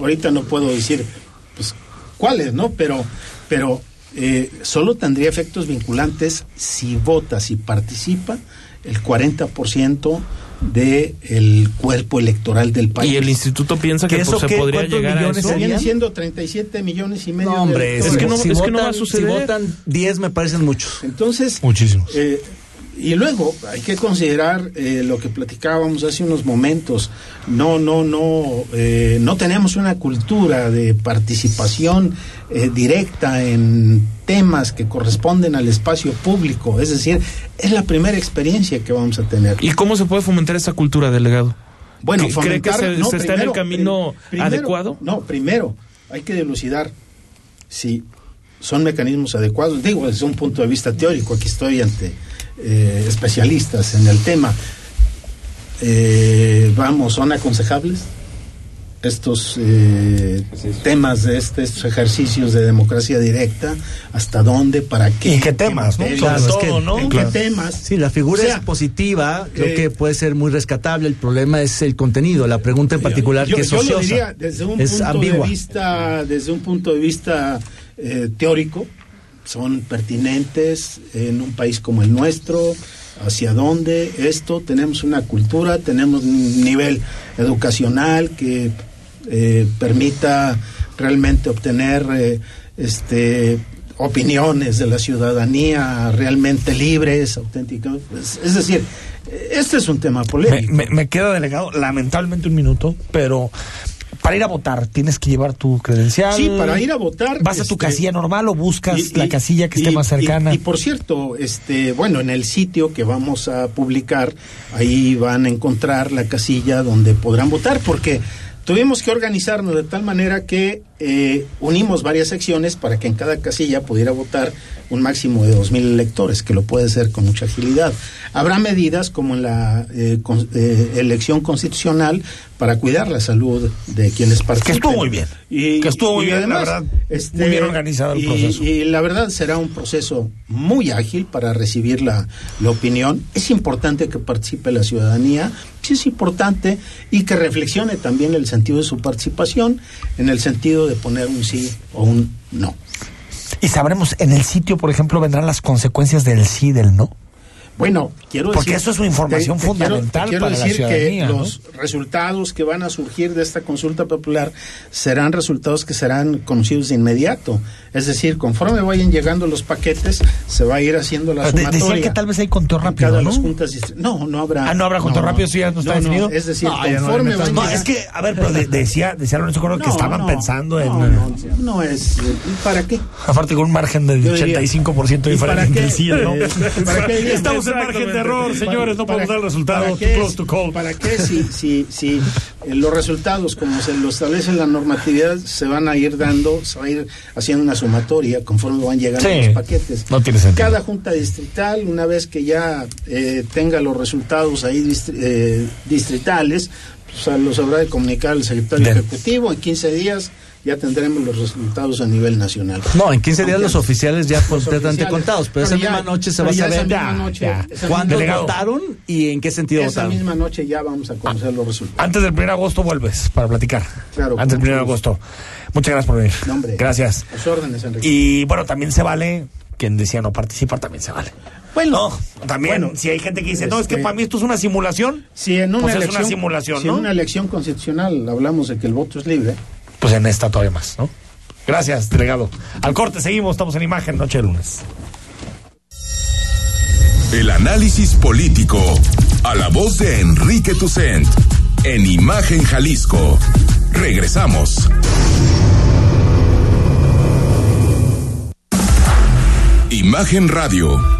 ahorita no puedo decir pues, cuáles, ¿no? Pero, pero eh, solo tendría efectos vinculantes si vota, si participa el 40% del cuerpo electoral del país. Y el instituto piensa que ¿Que eso pues, se qué? podría ¿Cuántos llegar a eso. Se viene serían? siendo 37 millones y medio. No, de hombre, electores. Es que no- si, es que no va a votan, si suceder. votan 10 me parecen muchos. Entonces, Muchísimos. eh, y luego hay que considerar eh, lo que platicábamos hace unos momentos. No, no, no, eh, no tenemos una cultura de participación eh, directa en temas que corresponden al espacio público. Es decir, es la primera experiencia que vamos a tener. ¿Y cómo se puede fomentar esa cultura, delegado? Bueno, ¿Cree- ¿Cree que fomentar- se, no, se está en el camino primero, adecuado? No, primero hay que dilucidar si son mecanismos adecuados. Digo, desde un punto de vista teórico, aquí estoy ante eh, especialistas en el tema. Eh, vamos, ¿son aconsejables? Estos eh, temas de este- estos ejercicios de democracia directa, ¿hasta dónde? ¿Para qué? ¿Y qué temas, no? es todo, que- ¿no? ¿En Claro. qué temas? Sí, la figura O sea, es positiva, creo eh, que puede ser muy rescatable. El problema es el contenido, la pregunta en particular yo, que es yo ociosa. lo diría desde un es punto ambigua. de vista desde un punto de vista eh, teórico son pertinentes en un país como el nuestro hacia dónde. Esto tenemos una cultura tenemos un nivel educacional que eh, permita realmente obtener eh, este opiniones de la ciudadanía realmente libres auténticas es, es decir este es un tema Me, polémico. me- me queda delegado, lamentablemente un minuto, pero para ir a votar tienes que llevar tu credencial. Sí, para ir a votar. ¿Vas a tu este, casilla normal o buscas y- la casilla que esté y- más cercana? Y, por cierto, este, bueno, en el sitio que vamos a publicar, ahí van a encontrar la casilla donde podrán votar, porque tuvimos que organizarnos de tal manera que eh, unimos varias secciones para que en cada casilla pudiera votar un máximo de 2.000 electores, que lo puede hacer con mucha agilidad. Habrá medidas como en la eh, con- eh, elección constitucional para cuidar la salud de quienes participen. estuvo muy bien. Y, Que estuvo muy y bien, la verdad, este, muy bien organizado el y- proceso. Y la verdad será un proceso muy ágil para recibir la, la opinión. Es importante que participe la ciudadanía, sí es importante, y que reflexione también el sentido de su participación en el sentido de poner un sí o un no. Y sabremos, en el sitio, por ejemplo, vendrán las consecuencias del sí y del no. Bueno, quiero Porque decir- eso es una información te- te quiero- fundamental te quiero para la decir ciudadanía, que ¿no? los resultados que van a surgir de esta consulta popular serán resultados que serán conocidos de inmediato. Es decir, conforme vayan llegando los paquetes, se va a ir haciendo la De- sumatoria. decían que tal vez hay conteo rápido, ¿no? las juntas No, no habrá. Ah, no habrá conteo rápido, eso ya no está definido. Es decir, No, no conforme van No, es que, a ver, pero de- decía, decía Lorenzo Córdoba que No, estaban no, pensando en. no, no, no es. ¿Para qué? Aparte con un margen de diría, 85% ¿y diferente para entre qué? el sí y el no. Eh, ¿para qué? Estamos en margen de error, señores, no podemos dar el resultado. ¿para qué, close to call. ¿Para qué si, si, si eh, los resultados, como se lo establece la normatividad, se van a ir dando, se va a ir haciendo una sumatoria conforme van llegando Sí, los paquetes? no tiene sentido. Cada junta distrital, una vez que ya eh, tenga los resultados ahí distri- eh, distritales, pues, los habrá de comunicar el secretario Bien. ejecutivo. En 15 días ya tendremos los resultados a nivel nacional. No, en 15 días Aunque- los oficiales ya completamente oficiales. contados, pero, esa ya- misma noche se va a esa saber misma noche- ya, esa cuándo votaron y en qué sentido Esa votaron. misma noche ya vamos a conocer los resultados. Antes del 1 de agosto vuelves para platicar. Claro, Antes del con 1 de agosto. Muchas gracias por venir. No, hombre. Gracias. A sus órdenes, Enrique. Y bueno, también se vale, quien decía no participar, también se vale. Bueno, No, también, bueno, si hay gente que dice, no, es que este- para mí esto es una simulación, Si en una Pues es elección, una simulación, si ¿no? en una elección constitucional hablamos de que el voto es libre, pues en esta todavía más, ¿no? Gracias, delegado. Al corte seguimos, estamos en imagen, noche de lunes. El análisis político. A la voz de Enrique Tucent. En Imagen Jalisco. Regresamos. Imagen Radio.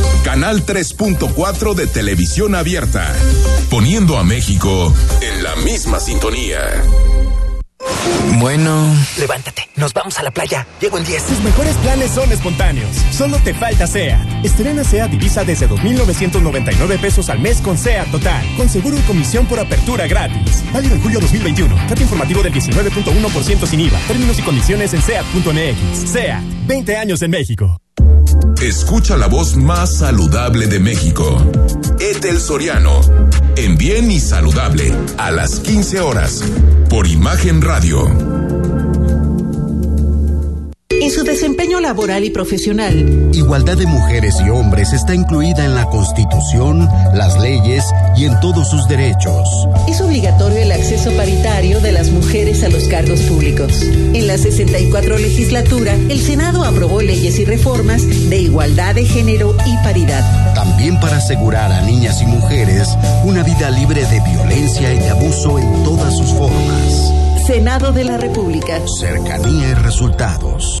Canal 3.4 de televisión abierta. Poniendo a México en la misma sintonía. Bueno. Levántate, nos vamos a la playa. Llego en 10. Tus mejores planes son espontáneos. Solo te falta SEAT. Estrena SEAT Divisa desde 2.999 pesos al mes con SEAT Total. Con seguro y comisión por apertura gratis. Válido en julio 2021. Cat informativo del 19.1% sin IVA. Términos y condiciones en SEAT.mx. SEAT. 20 años en México. Escucha la voz más saludable de México. Etel Soriano. En bien y saludable. A las 15 horas. Por Imagen Radio. En su desempeño laboral y profesional. Igualdad de mujeres y hombres está incluida en la Constitución, las leyes y en todos sus derechos. Es obligatorio el acceso paritario de las mujeres a los cargos públicos. En la 64 legislatura, el Senado aprobó leyes y reformas de igualdad de género y paridad. También para asegurar a niñas y mujeres una vida libre de violencia y de abuso en todas sus formas. Senado de la República. Cercanía y resultados.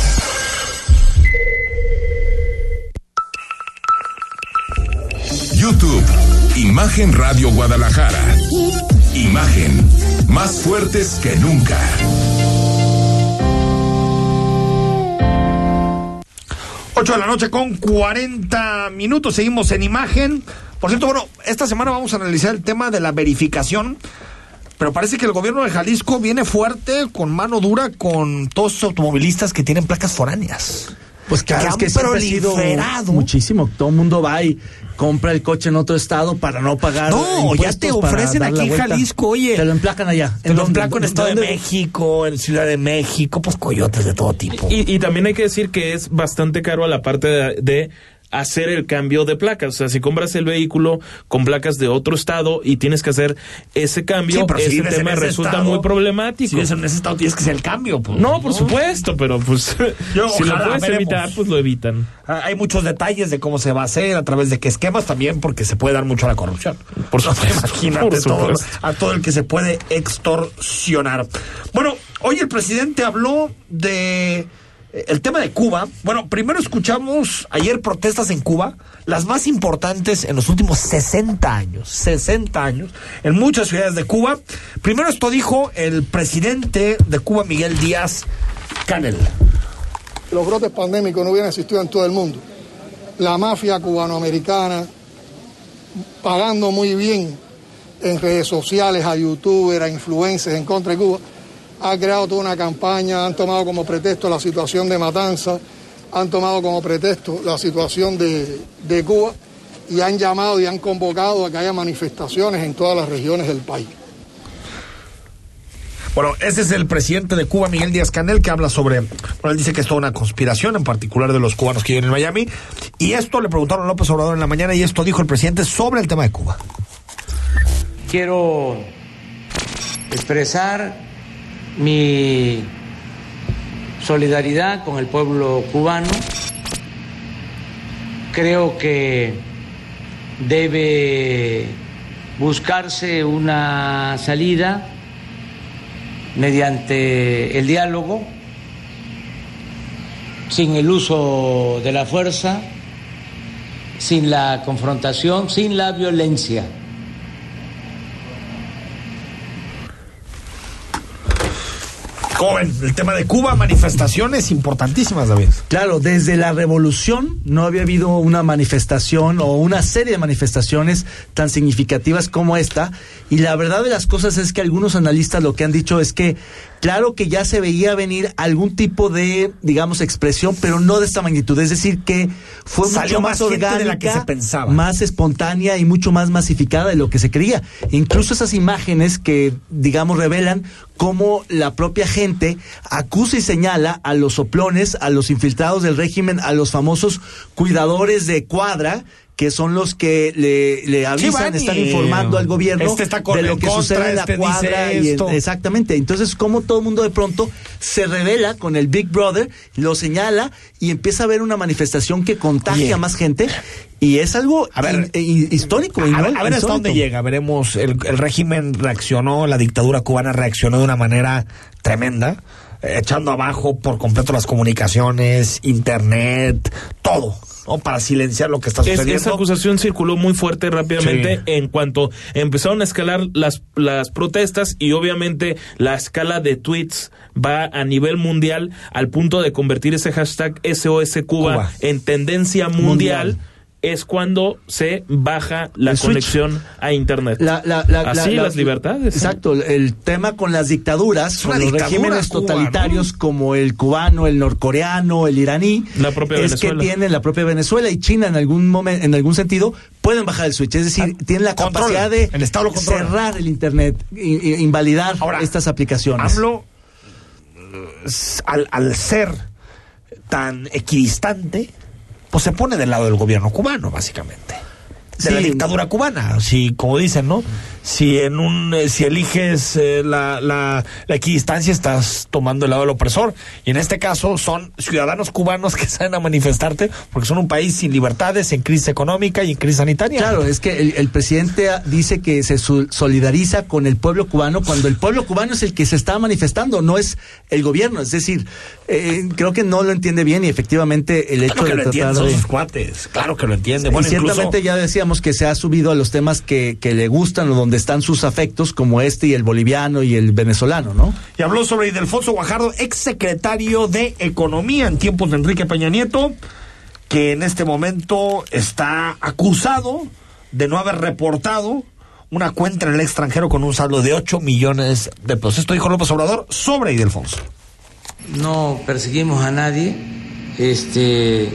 Imagen Radio Guadalajara. Imagen, más fuertes que nunca. Ocho de la noche con 40 minutos. Seguimos en imagen. Por cierto, bueno, esta semana vamos a analizar el tema de la verificación. Pero parece que el gobierno de Jalisco viene fuerte, con mano dura, con todos los automovilistas que tienen placas foráneas. Pues claro, es que siempre ha sido proliferado. muchísimo. Todo el mundo va y compra el coche en otro estado para no pagar. No, ya te ofrecen aquí en. Jalisco, oye. Te lo emplacan allá. Te lo emplaco en Estado de. México, en Ciudad de México, pues coyotes de todo tipo. Y, y también hay que decir que es bastante caro a la parte de, de hacer el cambio de placas. O sea, si compras el vehículo con placas de otro estado y tienes que hacer ese cambio, Sí, pero si ese tema ese resulta estado, muy problemático. Si vives en ese estado tienes que hacer el cambio. Pues, no, por supuesto, pero pues Yo, si lo puedes veremos. evitar, pues lo evitan. Ah, Hay muchos detalles de cómo se va a hacer, a través de qué esquemas también, porque se puede dar mucho a la corrupción. Por supuesto, Imagínate por todo, supuesto. a todo el que se puede extorsionar. Bueno, hoy el presidente habló de el tema de Cuba. Bueno, primero escuchamos ayer protestas en Cuba, las más importantes en los últimos 60 años, 60 años, en muchas ciudades de Cuba. Primero esto dijo el presidente de Cuba, Miguel Díaz Canel. los brotes pandémicos no hubieran existido en todo el mundo. La mafia cubanoamericana pagando muy bien en redes sociales a youtubers, a influencers en contra de Cuba, ha creado toda una campaña, han tomado como pretexto la situación de Matanza, han tomado como pretexto la situación de, de Cuba y han llamado y han convocado a que haya manifestaciones en todas las regiones del país. Bueno, ese es el presidente de Cuba, Miguel Díaz Canel, que habla sobre, bueno, él dice que es toda una conspiración, en particular de los cubanos que viven en Miami. Y esto le preguntaron a López Obrador en la mañana y esto dijo el presidente sobre el tema de Cuba. Quiero expresar mi solidaridad con el pueblo cubano. Creo que debe buscarse una salida mediante el diálogo, sin el uso de la fuerza, sin la confrontación, sin la violencia. ¿Cómo ven? El tema de Cuba, manifestaciones importantísimas, David. Claro, desde la revolución no había habido una manifestación o una serie de manifestaciones tan significativas como esta. Y la verdad de las cosas es que algunos analistas lo que han dicho es que, claro que ya se veía venir algún tipo de, digamos, expresión, pero no de esta magnitud. Es decir, que fue Salió mucho más orgánica, de la que se pensaba. más espontánea y mucho más masificada de lo que se creía. Incluso esas imágenes que, digamos, revelan cómo la propia gente acusa y señala a los soplones, a los infiltrados del régimen, a los famosos cuidadores de cuadra, que son los que le, le avisan, están informando al gobierno Este está de lo que contra, sucede en la este cuadra. y en- esto. exactamente. Entonces, cómo todo el mundo de pronto se revela con el Big Brother, lo señala y empieza a haber una manifestación que contagia Oye. a más gente. Y es algo a ver, histórico. A, ver, a ver hasta dónde llega. Veremos, el, el régimen reaccionó, la dictadura cubana reaccionó de una manera tremenda echando abajo por completo las comunicaciones, internet, todo. ¿No? para silenciar lo que está sucediendo. esa acusación circuló muy fuerte rápidamente en cuanto empezaron a escalar las, las protestas y obviamente la escala de tweets va a nivel mundial al punto de convertir ese hashtag SOS Cuba, en tendencia mundial es cuando se baja la conexión a internet. Así las libertades. Exacto, el tema con las dictaduras, con los regímenes totalitarios como el cubano, el norcoreano, el iraní, la propia es que tienen la propia Venezuela y China en algún momento, en algún sentido pueden bajar el switch, es decir, ah, tienen la capacidad de el Estado cerrar el internet, invalidar estas aplicaciones. Hablo al, al ser tan equidistante pues se pone del lado del gobierno cubano, básicamente. De la dictadura cubana, si, como dicen, ¿no? si en un eh, si eliges eh, la, la, la, equidistancia estás tomando el lado del opresor. Y en este caso son ciudadanos cubanos que salen a manifestarte porque son un país sin libertades en crisis económica y en crisis sanitaria. Claro es que el, presidente dice que se solidariza con el pueblo cubano cuando el pueblo cubano es el que se está manifestando no es el gobierno. Es decir eh, creo que no lo entiende bien y efectivamente el hecho de lo tratar de... sus cuates claro que lo entiende bueno, y ciertamente ya decíamos que se ha subido a los temas que, que le gustan o donde donde están sus afectos, como este y el boliviano y el venezolano, ¿no? Y habló sobre Idelfonso Guajardo, ex secretario de Economía en tiempos de Enrique Peña Nieto, que en este momento está acusado de no haber reportado una cuenta en el extranjero con un saldo de 8 millones de pesos. Esto dijo López Obrador sobre Idelfonso. No perseguimos a nadie, este,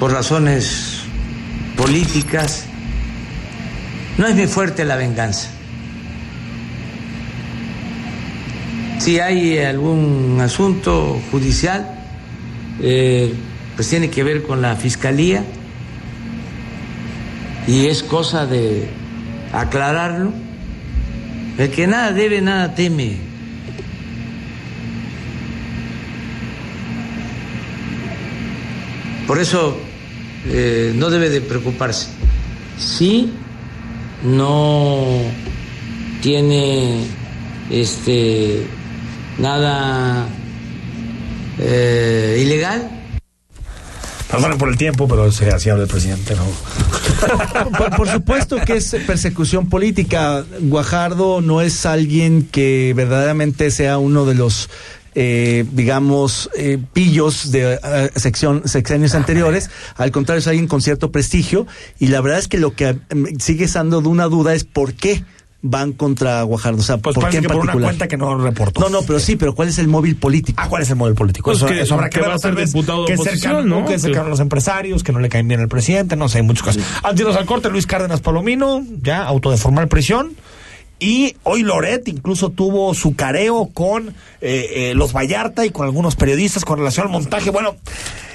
por razones políticas no es muy fuerte la venganza. Si hay algún asunto judicial, eh, pues tiene que ver con la fiscalía y es cosa de aclararlo. El que nada debe, nada teme. Por eso eh, no debe de preocuparse. Sí no tiene este nada eh, ilegal. Perdón por el tiempo, pero se hacía el presidente, ¿no? por, supuesto que es persecución política. Guajardo no es alguien que verdaderamente sea uno de los eh, digamos, eh, pillos de uh, sección, sexenios anteriores. Al contrario, es alguien con cierto prestigio. Y la verdad es que lo que mm, sigue siendo de una duda es por qué van contra Guajardo? O sea, pues ¿por qué en que particular? por una cuenta que no reportó. No, no, pero sí, pero ¿cuál es el móvil político? Ah, ¿cuál es el móvil político? Pues eso, que, eso habrá que, va a ser diputado de oposición, ¿no? Que a los empresarios, que no le caen bien al presidente, no sé, hay muchos casos. Antes al corte, Luis Cárdenas Palomino, ya autodeformal prisión. Y hoy Loret incluso tuvo su careo con eh, eh, los Vallarta y con algunos periodistas con relación al montaje. Bueno,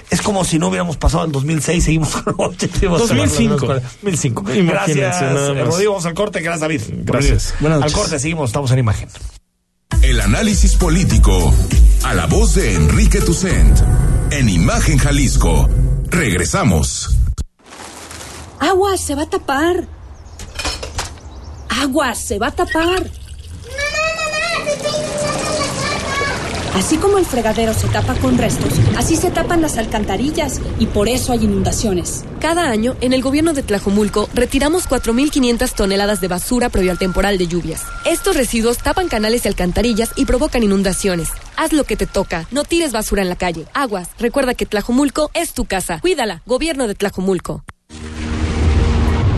es como si no hubiéramos pasado el 2006, seguimos con los objetivos. 2005. 2005. Gracias, Rodrigo. Vamos al corte. Gracias, David. Gracias. Al corte seguimos, estamos en imagen. El análisis político a la voz de Enrique Tucent en Imagen Jalisco. Regresamos. Agua, se va a tapar. Agua, se va a tapar. Así como el fregadero se tapa con restos, así se tapan las alcantarillas y por eso hay inundaciones. Cada año, en el gobierno de Tlajomulco, retiramos 4.500 toneladas de basura previo al temporal de lluvias. Estos residuos tapan canales y alcantarillas y provocan inundaciones. Haz lo que te toca, no tires basura en la calle. Aguas, recuerda que Tlajomulco es tu casa. Cuídala, gobierno de Tlajomulco.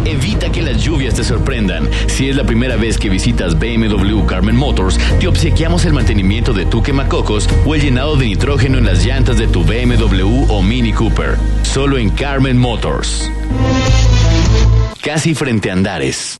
Evita que las lluvias te sorprendan. Si es la primera vez que visitas BMW Carmen Motors, te obsequiamos el mantenimiento de tu quemacocos o el llenado de nitrógeno en las llantas de tu BMW o Mini Cooper. Solo en Carmen Motors. Casi frente a Andares.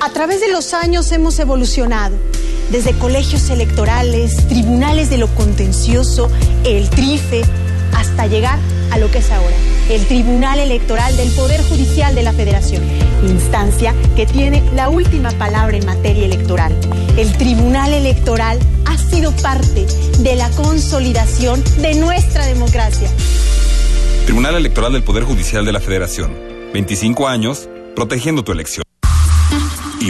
A través de los años hemos evolucionado, desde colegios electorales, tribunales de lo contencioso, el TRIFE, hasta llegar a lo que es ahora, el Tribunal Electoral del Poder Judicial de la Federación, instancia que tiene la última palabra en materia electoral. El Tribunal Electoral ha sido parte de la consolidación de nuestra democracia. Tribunal Electoral del Poder Judicial de la Federación. 25 años protegiendo tu elección.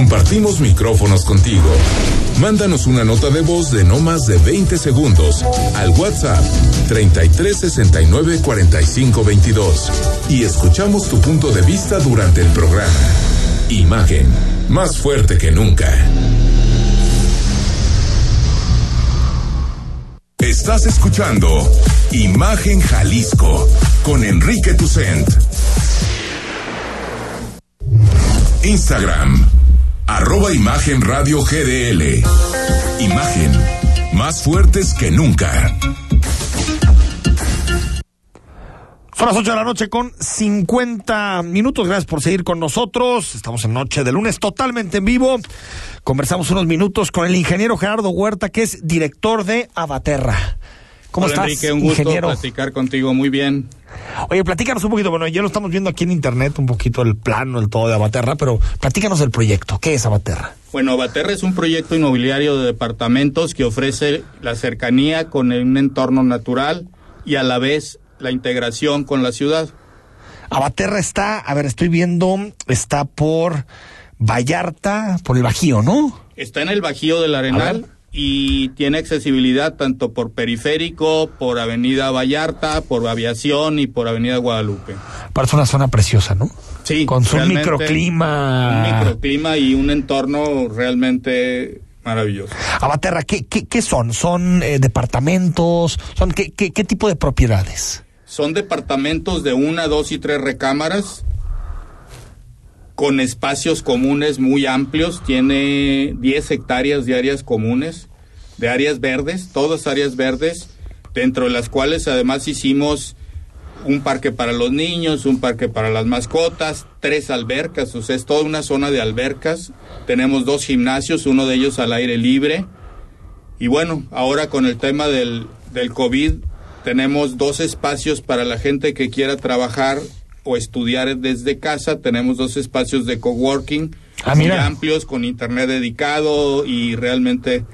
Compartimos micrófonos contigo. Mándanos una nota de voz de no más de 20 segundos al WhatsApp 33 69 45 22 y escuchamos tu punto de vista durante el programa. Imagen, más fuerte que nunca. Estás escuchando Imagen Jalisco con Enrique Tucent. Instagram, arroba Imagen Radio GDL. Imagen, más fuertes que nunca. Son las 8 de la noche con 50 minutos. Gracias por seguir con nosotros. Estamos en noche de lunes totalmente en vivo. Conversamos unos minutos con el ingeniero Gerardo Huerta, que es director de Abaterra. ¿Cómo Hola, estás, Enrique, un gusto ingeniero? platicar contigo. Muy bien. Oye, platícanos un poquito. Bueno, ya lo estamos viendo aquí en internet, un poquito el plano, el todo de Abaterra, pero platícanos del proyecto. ¿Qué es Abaterra? Bueno, Baterra es un proyecto inmobiliario de departamentos que ofrece la cercanía con un entorno natural y a la vez la integración con la ciudad. Abaterra está, a ver, estoy viendo, está por Vallarta, por el Bajío, ¿no? Está en el Bajío del Arenal y tiene accesibilidad tanto por periférico, por Avenida Vallarta, por Aviación y por Avenida Guadalupe. Parece una zona preciosa, ¿no? Sí, Con su microclima. Un microclima y un entorno realmente maravilloso. Abaterra, ¿qué, qué, qué son? ¿Son eh, departamentos? ¿Son qué, qué, qué tipo de propiedades? Son departamentos de una, dos y tres recámaras con espacios comunes muy amplios. Tiene 10 hectáreas de áreas comunes, de áreas verdes, todas áreas verdes, dentro de las cuales además hicimos un parque para los niños, un parque para las mascotas, tres albercas, o sea, es toda una zona de albercas. Tenemos dos gimnasios, uno de ellos al aire libre. Y bueno, ahora con el tema del, del COVID, tenemos dos espacios para la gente que quiera trabajar o estudiar desde casa. Tenemos dos espacios de coworking Ah, muy amplios, con internet dedicado y realmente eh,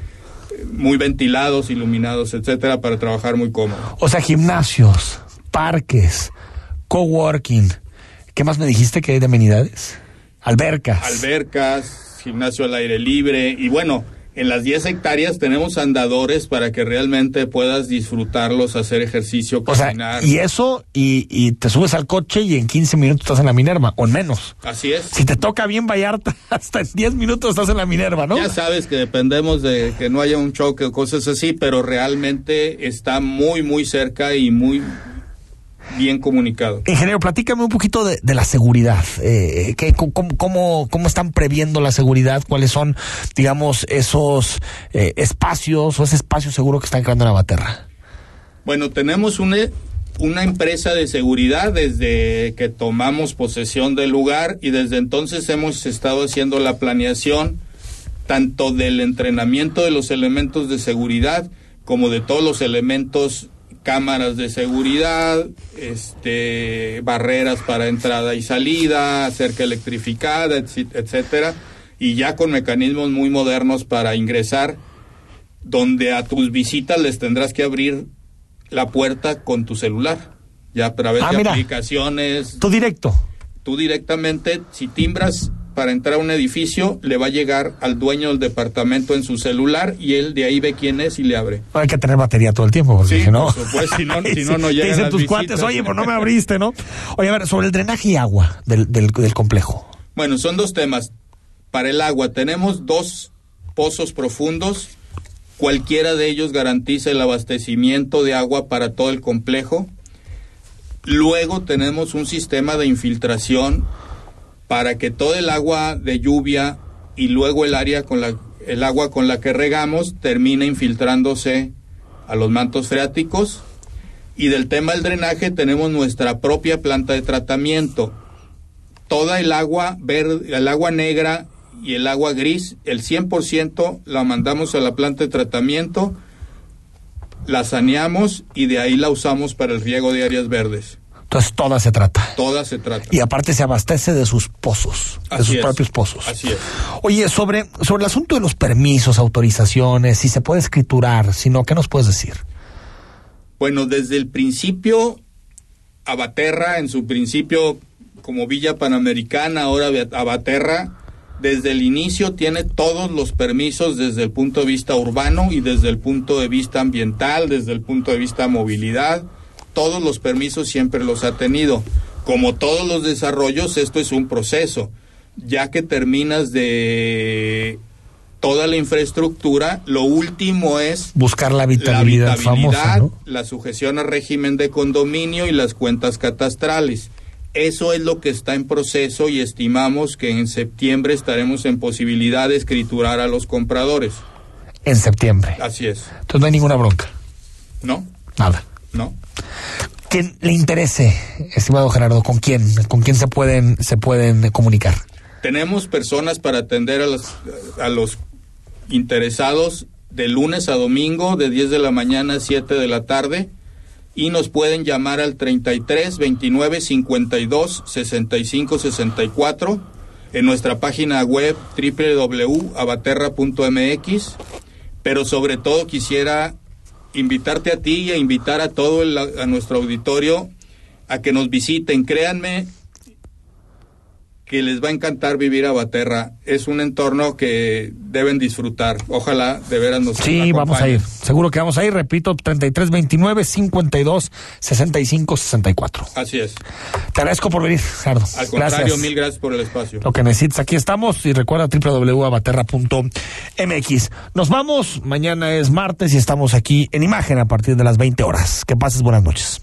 muy ventilados, iluminados, etcétera, para trabajar muy cómodo. O sea, gimnasios, parques, coworking. ¿Qué más me dijiste que hay de amenidades? Albercas. albercas, gimnasio al aire libre y bueno, en las 10 hectáreas tenemos andadores para que realmente puedas disfrutarlos, hacer ejercicio, O sea, caminar. y eso, y, y te subes al coche y en 15 minutos estás en la Minerva, o en menos. Así es. Si te toca bien Vallarta, hasta en 10 minutos estás en la Minerva, ¿no? Ya sabes que dependemos de que no haya un choque o cosas así, pero realmente está muy, muy cerca y muy bien comunicado. Ingeniero, platícame un poquito de, de la seguridad. Eh, ¿qué- cómo, cómo, cómo están previendo la seguridad? ¿Cuáles son, digamos, esos eh, espacios o ese espacio seguro que están creando en Abaterra? Bueno, tenemos una, una empresa de seguridad desde que tomamos posesión del lugar y desde entonces hemos estado haciendo la planeación tanto del entrenamiento de los elementos de seguridad como de todos los elementos cámaras de seguridad, este barreras para entrada y salida, cerca electrificada, etcétera, y ya con mecanismos muy modernos para ingresar donde a tus visitas les tendrás que abrir la puerta con tu celular, ya a través Ah, de mira. aplicaciones. Tú directo. Tú directamente, si timbras para entrar a un edificio, le va a llegar al dueño del departamento en su celular y él de ahí ve quién es y le abre. Hay que tener batería todo el tiempo, porque Sí, si no. si no- si no, no Te llegan dicen las tus visitas. cuates, oye, pues no me abriste, ¿no? Oye, a ver, sobre el drenaje y agua del, del, del complejo. Bueno, son dos temas. Para el agua tenemos dos pozos profundos Cualquiera de ellos garantiza el abastecimiento de agua para todo el complejo. Luego tenemos un sistema de infiltración para que todo el agua de lluvia y luego el área con la el agua con la que regamos termine infiltrándose a los mantos freáticos y del tema del drenaje tenemos nuestra propia planta de tratamiento. Toda el agua verde, el agua negra y el agua gris, el 100% la mandamos a la planta de tratamiento, la saneamos y de ahí la usamos para el riego de áreas verdes. Entonces toda se trata. Toda se trata. Y aparte se abastece de sus pozos, de sus es. propios pozos. Así es. Oye, sobre, sobre el asunto de los permisos, autorizaciones, si se puede escriturar, si no, ¿qué nos puedes decir? Bueno, desde el principio, Abaterra, en su principio como Villa Panamericana, ahora Abaterra, desde el inicio tiene todos los permisos desde el punto de vista urbano y desde el punto de vista ambiental, desde el punto de vista movilidad, todos los permisos siempre los ha tenido. Como todos los desarrollos, esto es un proceso. Ya que terminas de toda la infraestructura, lo último es Buscar la habitabilidad, la habitabilidad, famosa, ¿no? la sujeción al régimen de condominio y las cuentas catastrales. Eso es lo que está en proceso y estimamos que en septiembre estaremos en posibilidad de escriturar a los compradores. En septiembre. Así es. Entonces no hay ninguna bronca, ¿No? nada. ¿No? Quien le interese, estimado Gerardo, ¿con quién? ¿Con quién se pueden, se pueden comunicar? Tenemos personas para atender a los, a los interesados de lunes a domingo, de 10 de la mañana a 7 de la tarde, y nos pueden llamar al 33 29 52 65 64 en nuestra página web www.abaterra.mx. Pero sobre todo quisiera invitarte a ti y a invitar a todo el- a nuestro auditorio a que nos visiten. Créanme que les va a encantar vivir a Baterra. Es un entorno que deben disfrutar. Ojalá de veras nos Sí, vamos a ir. Seguro que vamos a ir. Repito, 33 29 52 65 64. Así es. Te agradezco por venir, Gerardo. Al contrario, Gracias. mil gracias por el espacio. Lo que necesites, aquí estamos. Y recuerda www.abaterra.mx. Nos vamos. Mañana es martes y estamos aquí en imagen a partir de las 20 horas. Que pases buenas noches.